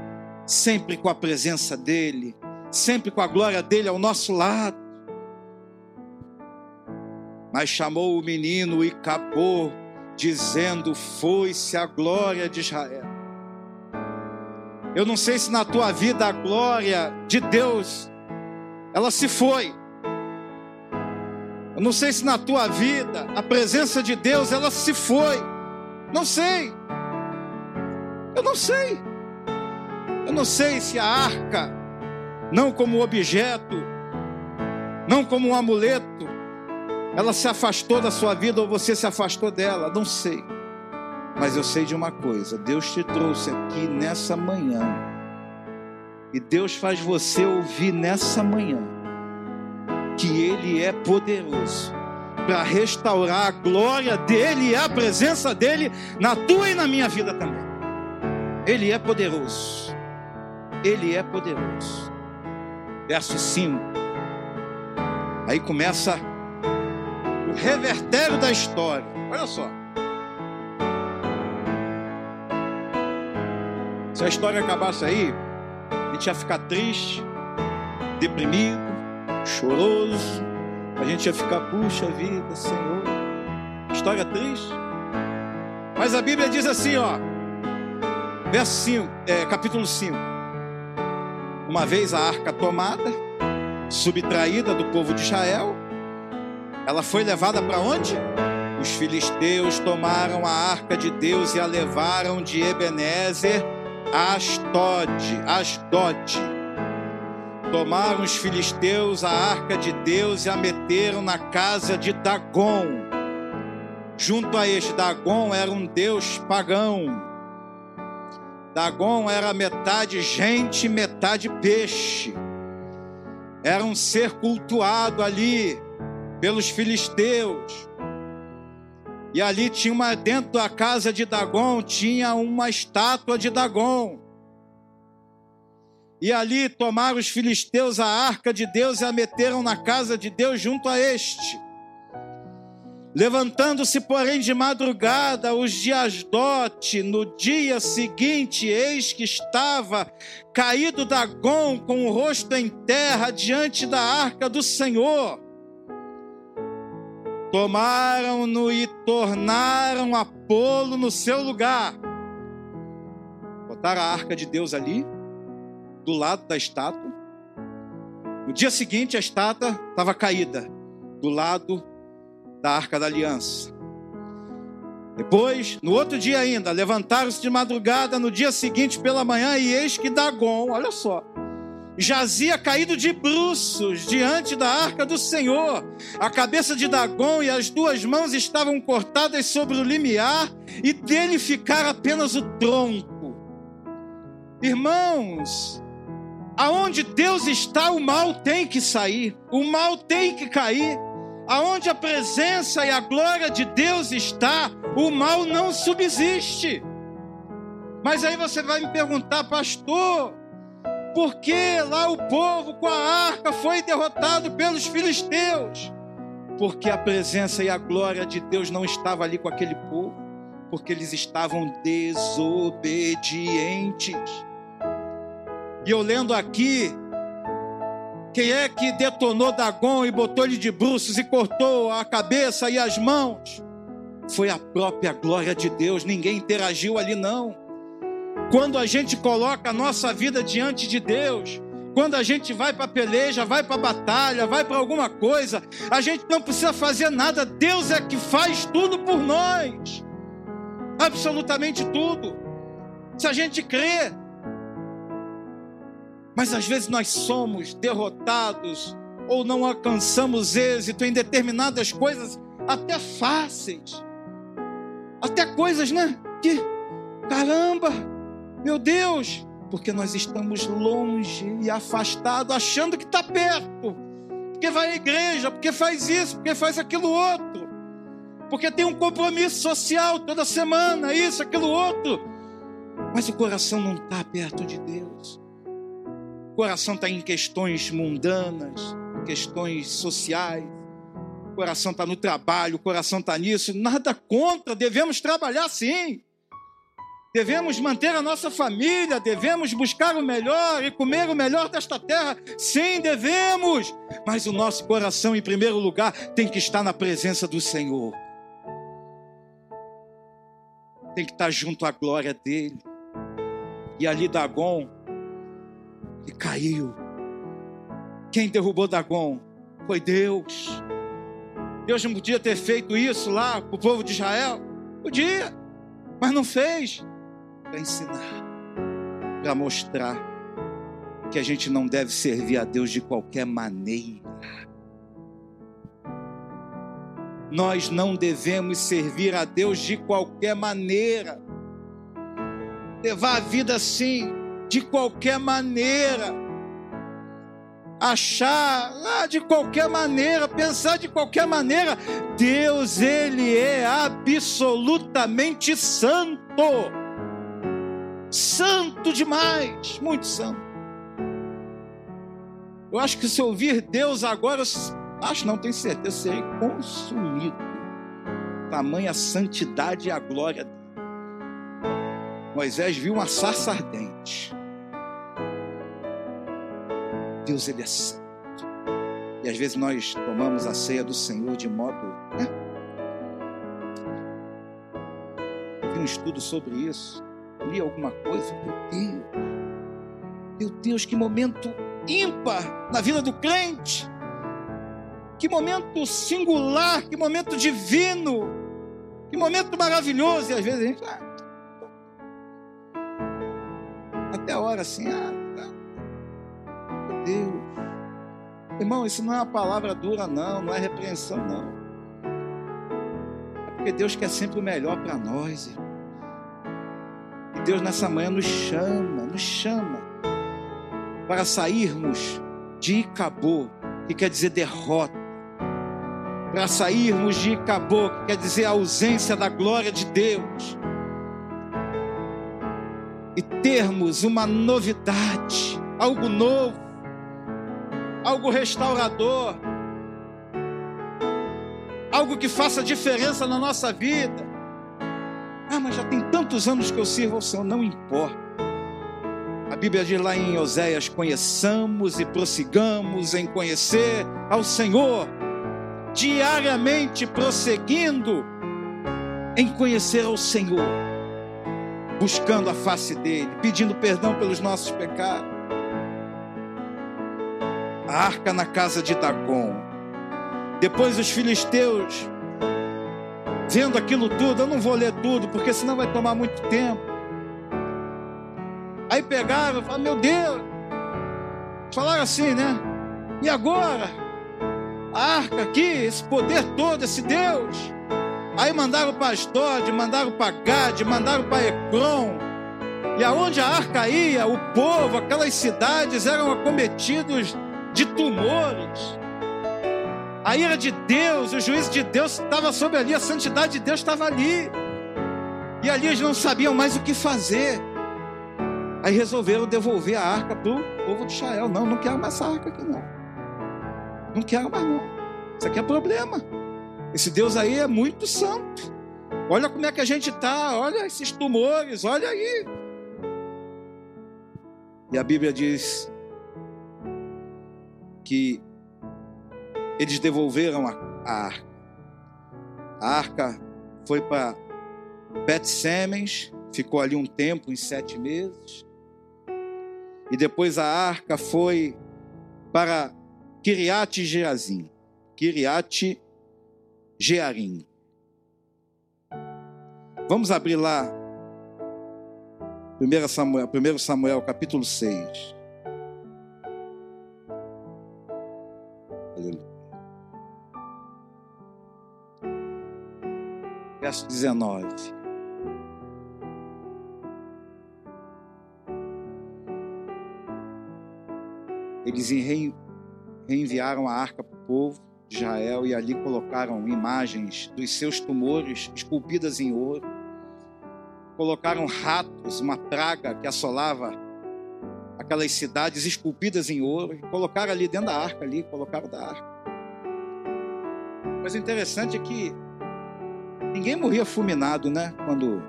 sempre com a presença dEle, sempre com a glória dEle ao nosso lado. Mas chamou o menino e acabou dizendo: Foi-se a glória de Israel. Eu não sei se na tua vida a glória de Deus ela se foi. Eu não sei se na tua vida a presença de Deus ela se foi. Não sei. Eu não sei. Eu não sei se a arca, não como objeto, não como um amuleto, ela se afastou da sua vida ou você se afastou dela, não sei. Mas eu sei de uma coisa: Deus te trouxe aqui nessa manhã. E Deus faz você ouvir nessa manhã que Ele é poderoso para restaurar a glória dEle e a presença dEle na tua e na minha vida também. Ele é poderoso. Ele é poderoso. Verso 5. Aí começa revertério da história. Olha só. Se a história acabasse aí, a gente ia ficar triste, deprimido, choroso. A gente ia ficar, puxa vida, Senhor. História triste. Mas a Bíblia diz assim, ó. Verso 5, é, capítulo 5. Uma vez a arca tomada, subtraída do povo de Israel, ela foi levada para onde? Os filisteus tomaram a arca de Deus e a levaram de Ebenezer a Asdod. Asdod. Tomaram os filisteus a arca de Deus e a meteram na casa de Dagon. Junto a este Dagon era um deus pagão. Dagon era metade gente, metade peixe. Era um ser cultuado ali pelos filisteus. E ali tinha uma dentro da casa de Dagon tinha uma estátua de Dagon. E ali tomaram os filisteus a arca de Deus e a meteram na casa de Deus junto a este. Levantando-se, porém, de madrugada, os de Asdote, no dia seguinte, eis que estava caído Dagon com o rosto em terra diante da arca do Senhor. Tomaram-no e tornaram a pô-lo no seu lugar. Botaram a arca de Deus ali, do lado da estátua. No dia seguinte, a estátua estava caída, do lado da arca da aliança. Depois, no outro dia ainda, levantaram-se de madrugada, no dia seguinte pela manhã, e eis que Dagon, olha só, jazia caído de bruços diante da arca do Senhor. A cabeça de Dagon e as duas mãos estavam cortadas sobre o limiar, e dele ficara apenas o tronco. Irmãos, aonde Deus está, o mal tem que sair, o mal tem que cair. Aonde a presença e a glória de Deus está, o mal não subsiste. Mas aí você vai me perguntar, pastor, por que lá o povo com a arca foi derrotado pelos filisteus? Porque a presença e a glória de Deus não estava ali com aquele povo, porque eles estavam desobedientes. E eu lendo aqui, quem é que detonou Dagon e botou ele de bruços e cortou a cabeça e as mãos? Foi a própria glória de Deus, ninguém interagiu ali não. Quando a gente coloca a nossa vida diante de Deus, quando a gente vai para a peleja, vai para a batalha, vai para alguma coisa, a gente não precisa fazer nada, Deus é que faz tudo por nós. Absolutamente tudo. Se a gente crê, mas às vezes nós somos derrotados ou não alcançamos êxito em determinadas coisas, até fáceis. Até coisas, né? Que, caramba, meu Deus, porque nós estamos longe e afastados, achando que está perto. Porque vai à igreja, porque faz isso, porque faz aquilo outro. Porque tem um compromisso social toda semana, isso, aquilo outro. Mas o coração não está perto de Deus coração está em questões mundanas, questões sociais, o coração está no trabalho, o coração está nisso. Nada contra, devemos trabalhar sim. Devemos manter a nossa família, devemos buscar o melhor e comer o melhor desta terra. Sim, devemos. Mas o nosso coração, em primeiro lugar, tem que estar na presença do Senhor. Tem que estar junto à glória dele. E ali Dagon e caiu. Quem derrubou Dagon? Foi Deus. Deus não podia ter feito isso lá para o povo de Israel? Podia, mas não fez. Para ensinar, para mostrar que a gente não deve servir a Deus de qualquer maneira. Nós não devemos servir a Deus de qualquer maneira. Levar a vida assim, de qualquer maneira, achar ah, de qualquer maneira, pensar de qualquer maneira. Deus, Ele é absolutamente santo. Santo demais, muito santo. Eu acho que se ouvir Deus agora, acho não, tenho certeza, serei consumido. Tamanha santidade e a glória dele. Moisés viu uma sarça ardente. Deus ele é santo. E às vezes nós tomamos a ceia do Senhor de modo. Né? Eu vi um estudo sobre isso. Alguma coisa. Meu Deus. Meu Deus, que momento ímpar na vida do crente. Que momento singular, que momento divino. Que momento maravilhoso. E às vezes a gente. Ah, até a hora assim, ah, Deus. Irmão, isso não é uma palavra dura, não, não é repreensão, não. É porque Deus quer sempre o melhor para nós. Irmão. Deus nessa manhã nos chama, nos chama para sairmos de Icabô, que quer dizer derrota. Para sairmos de Icabô, que quer dizer ausência da glória de Deus. E termos uma novidade, algo novo algo restaurador, algo que faça diferença na nossa vida. Ah, mas já tem tantos anos que eu sirvo ao Senhor, não importa. A Bíblia diz lá em Oséias: conheçamos e prossigamos em conhecer ao Senhor, diariamente prosseguindo em conhecer ao Senhor, buscando a face dEle, pedindo perdão pelos nossos pecados a arca na casa de Dagon. Depois os filisteus, vendo aquilo tudo, eu não vou ler tudo, porque senão vai tomar muito tempo. Aí pegaram e falaram, meu Deus, falaram assim, né? E agora? A arca aqui, esse poder todo, esse Deus. Aí mandaram para Asdod, mandaram para Gade, mandaram para Ecrom. E aonde a arca ia, o povo, aquelas cidades eram acometidos de tumores. A ira de Deus, o juízo de Deus estava sobre ali, a santidade de Deus estava ali. E ali eles não sabiam mais o que fazer. Aí resolveram devolver a arca para o povo de Israel. Não, não quero mais essa arca aqui, não. Não quero mais, não. Isso aqui é problema. Esse Deus aí é muito santo. Olha como é que a gente está, olha esses tumores, olha aí. E a Bíblia diz que eles devolveram a, a arca. A arca foi para Bet-Semens, ficou ali um tempo, em sete meses. E depois a arca foi para Kiriat Jeazim. Kiriat Jearim. Vamos abrir lá 1 Samuel, 1 Samuel capítulo 6. Aleluia. Verso 19. Eles reenviaram a arca para o povo de Israel e ali colocaram imagens dos seus tumores esculpidas em ouro colocaram ratos, uma praga que assolava aquelas cidades esculpidas em ouro, e colocaram ali dentro da arca, ali, colocaram da arca. Mas o interessante é que ninguém morria fulminado, né? Quando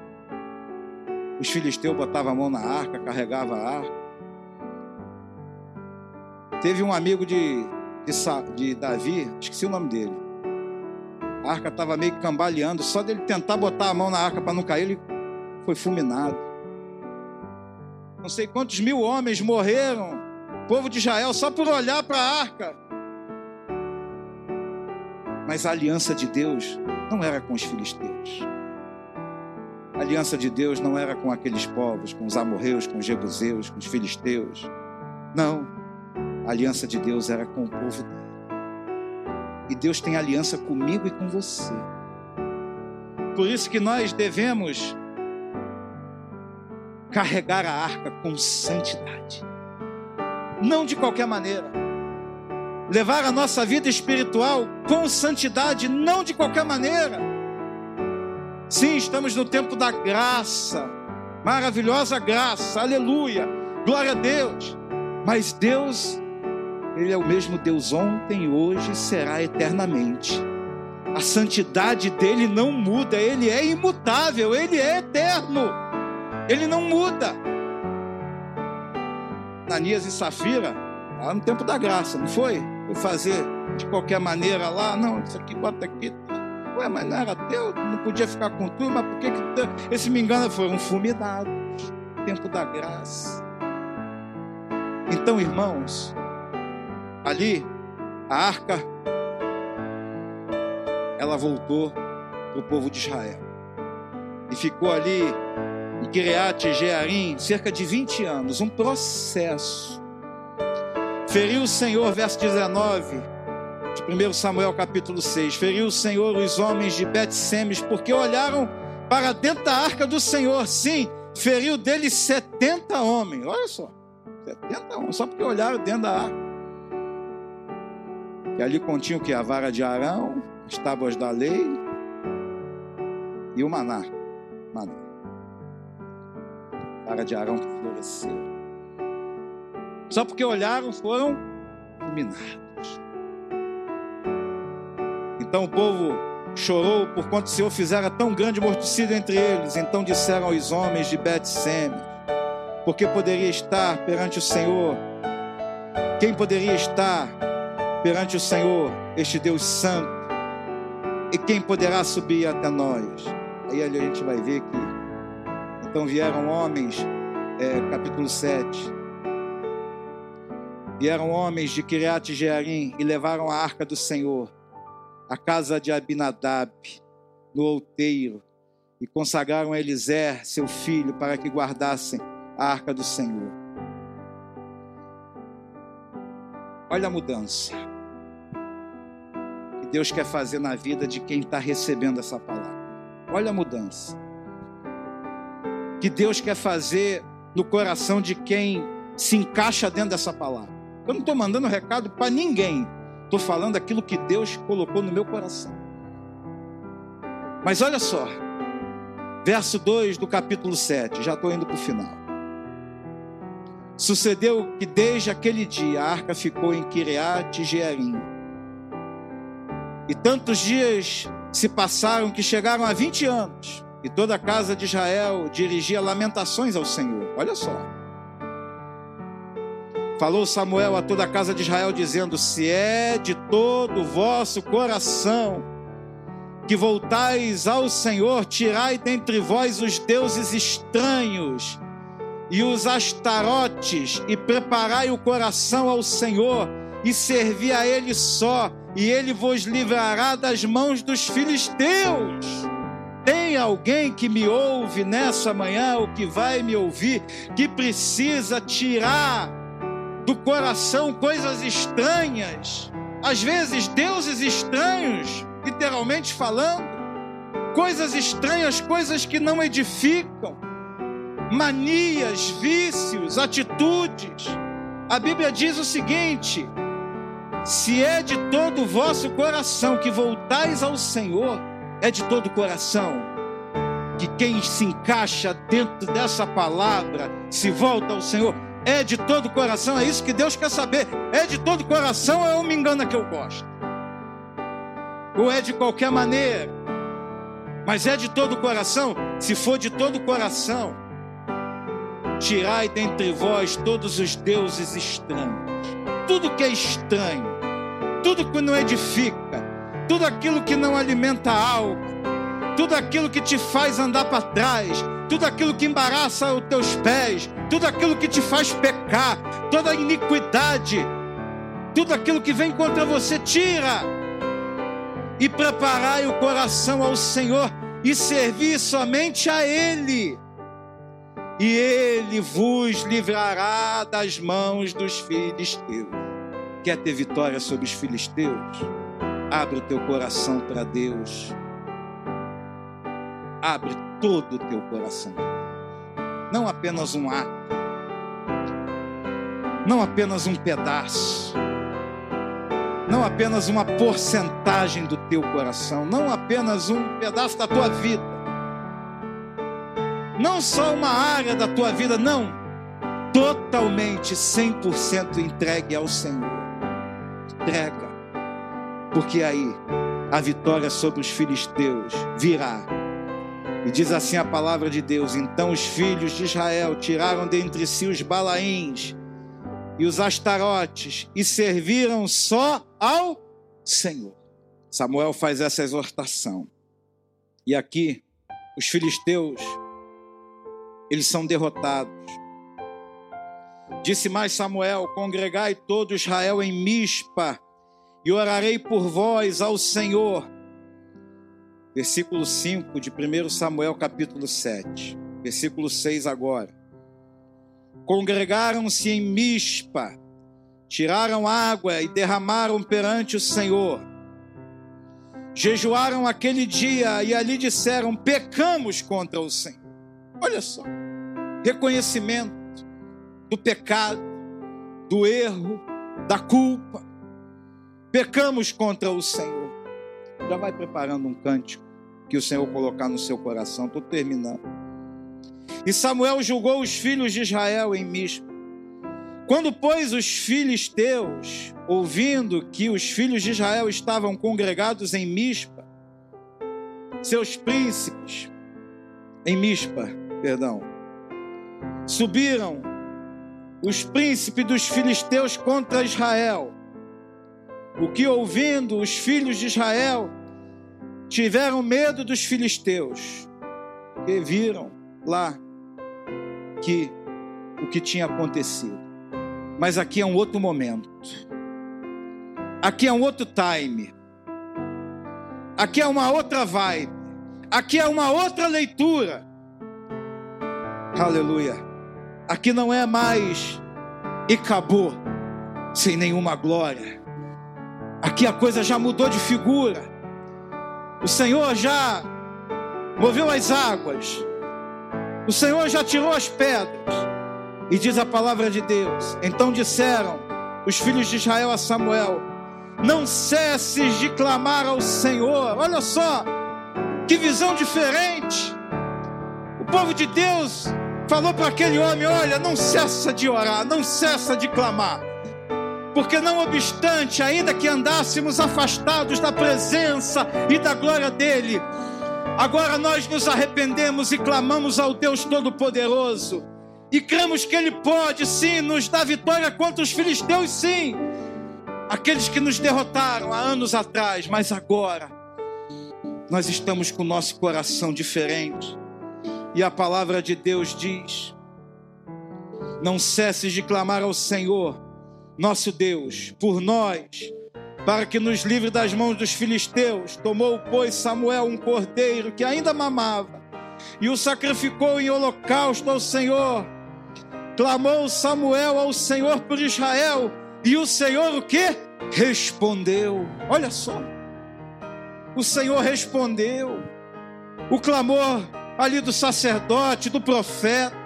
os filisteus botavam a mão na arca, carregavam a arca. Teve um amigo de, de, de Davi, esqueci o nome dele. A arca estava meio cambaleando, só dele tentar botar a mão na arca para não cair, ele foi fulminado. Não sei quantos mil homens morreram, povo de Israel, só por olhar para a arca. Mas a aliança de Deus não era com os filisteus. A aliança de Deus não era com aqueles povos, com os amorreus, com os jebuseus, com os filisteus. Não. A aliança de Deus era com o povo dele. E Deus tem aliança comigo e com você. Por isso que nós devemos carregar a arca com santidade. Não de qualquer maneira. Levar a nossa vida espiritual com santidade, não de qualquer maneira. Sim, estamos no tempo da graça, maravilhosa graça, aleluia, glória a Deus. Mas Deus, Ele é o mesmo Deus ontem, hoje e será eternamente. A santidade dele não muda, ele é imutável, ele é eterno. Ele não muda. Ananias e Safira, lá no tempo da graça, não foi? Foi fazer de qualquer maneira lá, não, isso aqui bota aqui. Ué, mas não era teu, não podia ficar com tudo, mas por que, que esse me engana foram fulminados? Tempo da graça. Então, irmãos, ali, a arca, ela voltou para o povo de Israel. E ficou ali em Kiriat Jearim, cerca de 20 anos, um processo. Feriu o Senhor, verso 19, de 1 Samuel capítulo 6, feriu o Senhor os homens de Bet-Semes, porque olharam para dentro da arca do Senhor, sim, feriu deles 70 homens, olha só, 70 homens, só porque olharam dentro da arca. E ali continha o que? A vara de Arão, as tábuas da lei e o maná. maná cara de Arão que floresceu. Só porque olharam, foram fulminados. Então o povo chorou por quanto o Senhor fizera tão grande morticídio entre eles. Então disseram aos homens de Bet-Sem, porque poderia estar perante o Senhor? Quem poderia estar perante o Senhor, este Deus santo? E quem poderá subir até nós? Aí a gente vai ver que então vieram homens, é, capítulo 7. Vieram homens de Kiriat Jearim e levaram a arca do Senhor, a casa de Abinadab, no outeiro, e consagraram a seu filho, para que guardassem a arca do Senhor. Olha a mudança que Deus quer fazer na vida de quem está recebendo essa palavra. Olha a mudança que Deus quer fazer no coração de quem se encaixa dentro dessa palavra. Eu não estou mandando recado para ninguém. Estou falando aquilo que Deus colocou no meu coração. Mas olha só, verso 2 do capítulo 7, já estou indo para o final. Sucedeu que desde aquele dia a arca ficou em Kiriat Jearim. E tantos dias se passaram que chegaram a 20 anos, e toda a casa de Israel dirigia lamentações ao Senhor. Olha só. Falou Samuel a toda a casa de Israel, dizendo: Se é de todo o vosso coração que voltais ao Senhor, tirai dentre vós os deuses estranhos e os astarotes, e preparai o coração ao Senhor, e servi a Ele só, e Ele vos livrará das mãos dos filisteus. Tem alguém que me ouve nessa manhã, ou que vai me ouvir, que precisa tirar do coração coisas estranhas, às vezes deuses estranhos, literalmente falando, coisas estranhas, coisas que não edificam manias, vícios, atitudes. A Bíblia diz o seguinte: se é de todo o vosso coração que voltais ao Senhor, é de todo o coração que quem se encaixa dentro dessa palavra se volta ao Senhor. É de todo o coração, é isso que Deus quer saber. É de todo o coração ou é uma engana que eu gosto? Ou é de qualquer maneira? Mas é de todo o coração? Se for de todo o coração, Tirai dentre vós todos os deuses estranhos. Tudo que é estranho, tudo que não edifica, tudo aquilo que não alimenta a alma, tudo aquilo que te faz andar para trás, tudo aquilo que embaraça os teus pés, tudo aquilo que te faz pecar, toda iniquidade, tudo aquilo que vem contra você, tira. E preparai o coração ao Senhor e servir somente a Ele e ele vos livrará das mãos dos filisteus. Quer ter vitória sobre os filisteus? Abre o teu coração para Deus. Abre todo o teu coração. Não apenas um ato. Não apenas um pedaço. Não apenas uma porcentagem do teu coração. Não apenas um pedaço da tua vida não só uma área da tua vida, não. Totalmente 100% entregue ao Senhor. Entrega. Porque aí a vitória sobre os filisteus virá. E diz assim a palavra de Deus: Então os filhos de Israel tiraram dentre si os balaíns e os astarotes e serviram só ao Senhor. Samuel faz essa exortação. E aqui os filisteus eles são derrotados. Disse mais Samuel: Congregai todo Israel em Mispa, e orarei por vós ao Senhor. Versículo 5 de 1 Samuel, capítulo 7. Versículo 6 agora. Congregaram-se em Mispa, tiraram água e derramaram perante o Senhor. Jejuaram aquele dia e ali disseram: Pecamos contra o Senhor. Olha só. Reconhecimento do pecado, do erro, da culpa. Pecamos contra o Senhor. Já vai preparando um cântico que o Senhor colocar no seu coração. Estou terminando. E Samuel julgou os filhos de Israel em Mispa. Quando, pois, os filisteus, ouvindo que os filhos de Israel estavam congregados em Mispa, seus príncipes, em Mispa, perdão. Subiram os príncipes dos filisteus contra Israel. O que ouvindo os filhos de Israel tiveram medo dos filisteus, que viram lá que o que tinha acontecido. Mas aqui é um outro momento. Aqui é um outro time. Aqui é uma outra vibe. Aqui é uma outra leitura. Aleluia. Aqui não é mais e acabou sem nenhuma glória. Aqui a coisa já mudou de figura. O Senhor já moveu as águas. O Senhor já tirou as pedras. E diz a palavra de Deus. Então disseram os filhos de Israel a Samuel: não cesses de clamar ao Senhor. Olha só, que visão diferente. O povo de Deus falou para aquele homem: Olha, não cessa de orar, não cessa de clamar. Porque, não obstante, ainda que andássemos afastados da presença e da glória dEle, agora nós nos arrependemos e clamamos ao Deus Todo-Poderoso. E cremos que Ele pode sim nos dar vitória contra os filisteus, sim. Aqueles que nos derrotaram há anos atrás, mas agora nós estamos com o nosso coração diferente. E a palavra de Deus diz: Não cesses de clamar ao Senhor, nosso Deus, por nós, para que nos livre das mãos dos filisteus. Tomou, pois, Samuel um cordeiro que ainda mamava e o sacrificou em holocausto ao Senhor. Clamou Samuel ao Senhor por Israel e o Senhor o que? Respondeu. Olha só. O Senhor respondeu. O clamor ali do sacerdote, do profeta.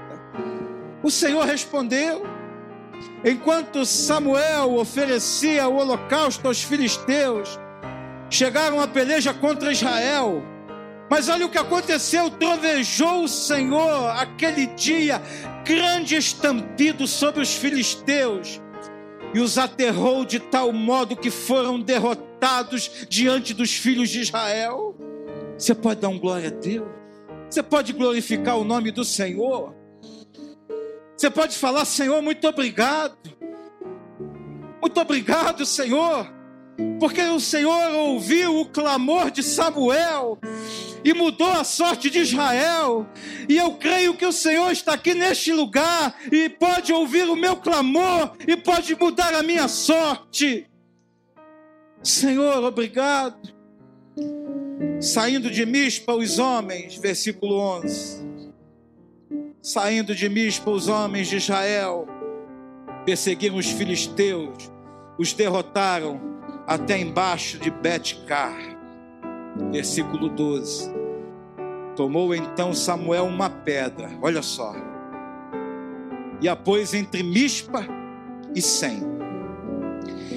O Senhor respondeu. Enquanto Samuel oferecia o holocausto aos filisteus, chegaram a peleja contra Israel. Mas olha o que aconteceu: trovejou o Senhor aquele dia, grande estampido sobre os filisteus, e os aterrou de tal modo que foram derrotados diante dos filhos de Israel. Você pode dar um glória a Deus? Você pode glorificar o nome do Senhor? Você pode falar, Senhor, muito obrigado. Muito obrigado, Senhor, porque o Senhor ouviu o clamor de Samuel e mudou a sorte de Israel. E eu creio que o Senhor está aqui neste lugar e pode ouvir o meu clamor e pode mudar a minha sorte. Senhor, obrigado. Saindo de Mispa os homens, versículo 11 saindo de Mispa, os homens de Israel perseguiram os filisteus, os derrotaram até embaixo de Betcar. Versículo 12. Tomou então Samuel uma pedra, olha só, e a pôs entre Mispa e Sem.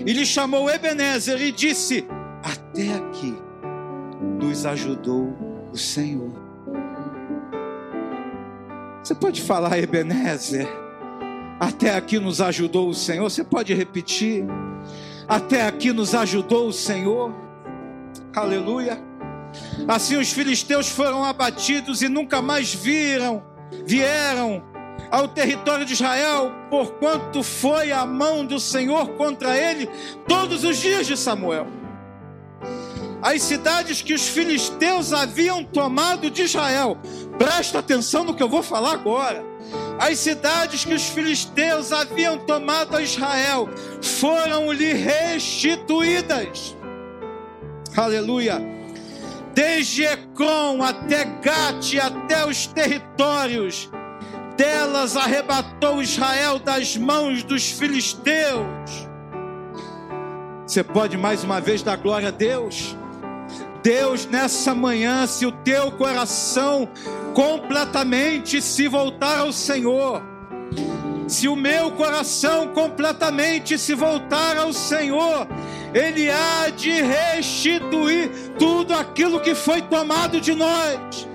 E lhe chamou Ebenezer e disse: Até aqui nos ajudou o Senhor. Você pode falar, Ebenezer? Até aqui nos ajudou o Senhor. Você pode repetir? Até aqui nos ajudou o Senhor. Aleluia. Assim os filisteus foram abatidos e nunca mais viram, vieram ao território de Israel, porquanto foi a mão do Senhor contra ele todos os dias de Samuel. As cidades que os filisteus haviam tomado de Israel Presta atenção no que eu vou falar agora. As cidades que os filisteus haviam tomado a Israel foram-lhe restituídas. Aleluia. Desde Ecrom até Gate, até os territórios delas arrebatou Israel das mãos dos filisteus. Você pode mais uma vez dar glória a Deus? Deus, nessa manhã, se o teu coração completamente se voltar ao Senhor, se o meu coração completamente se voltar ao Senhor, Ele há de restituir tudo aquilo que foi tomado de nós.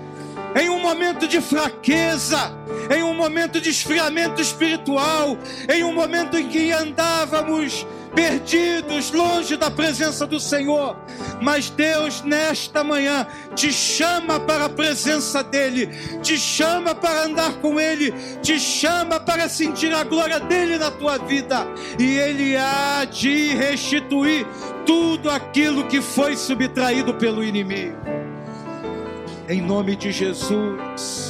Em um momento de fraqueza, em um momento de esfriamento espiritual, em um momento em que andávamos perdidos, longe da presença do Senhor. Mas Deus, nesta manhã, te chama para a presença dEle, te chama para andar com Ele, te chama para sentir a glória dEle na tua vida, e Ele há de restituir tudo aquilo que foi subtraído pelo inimigo. Em nome de Jesus.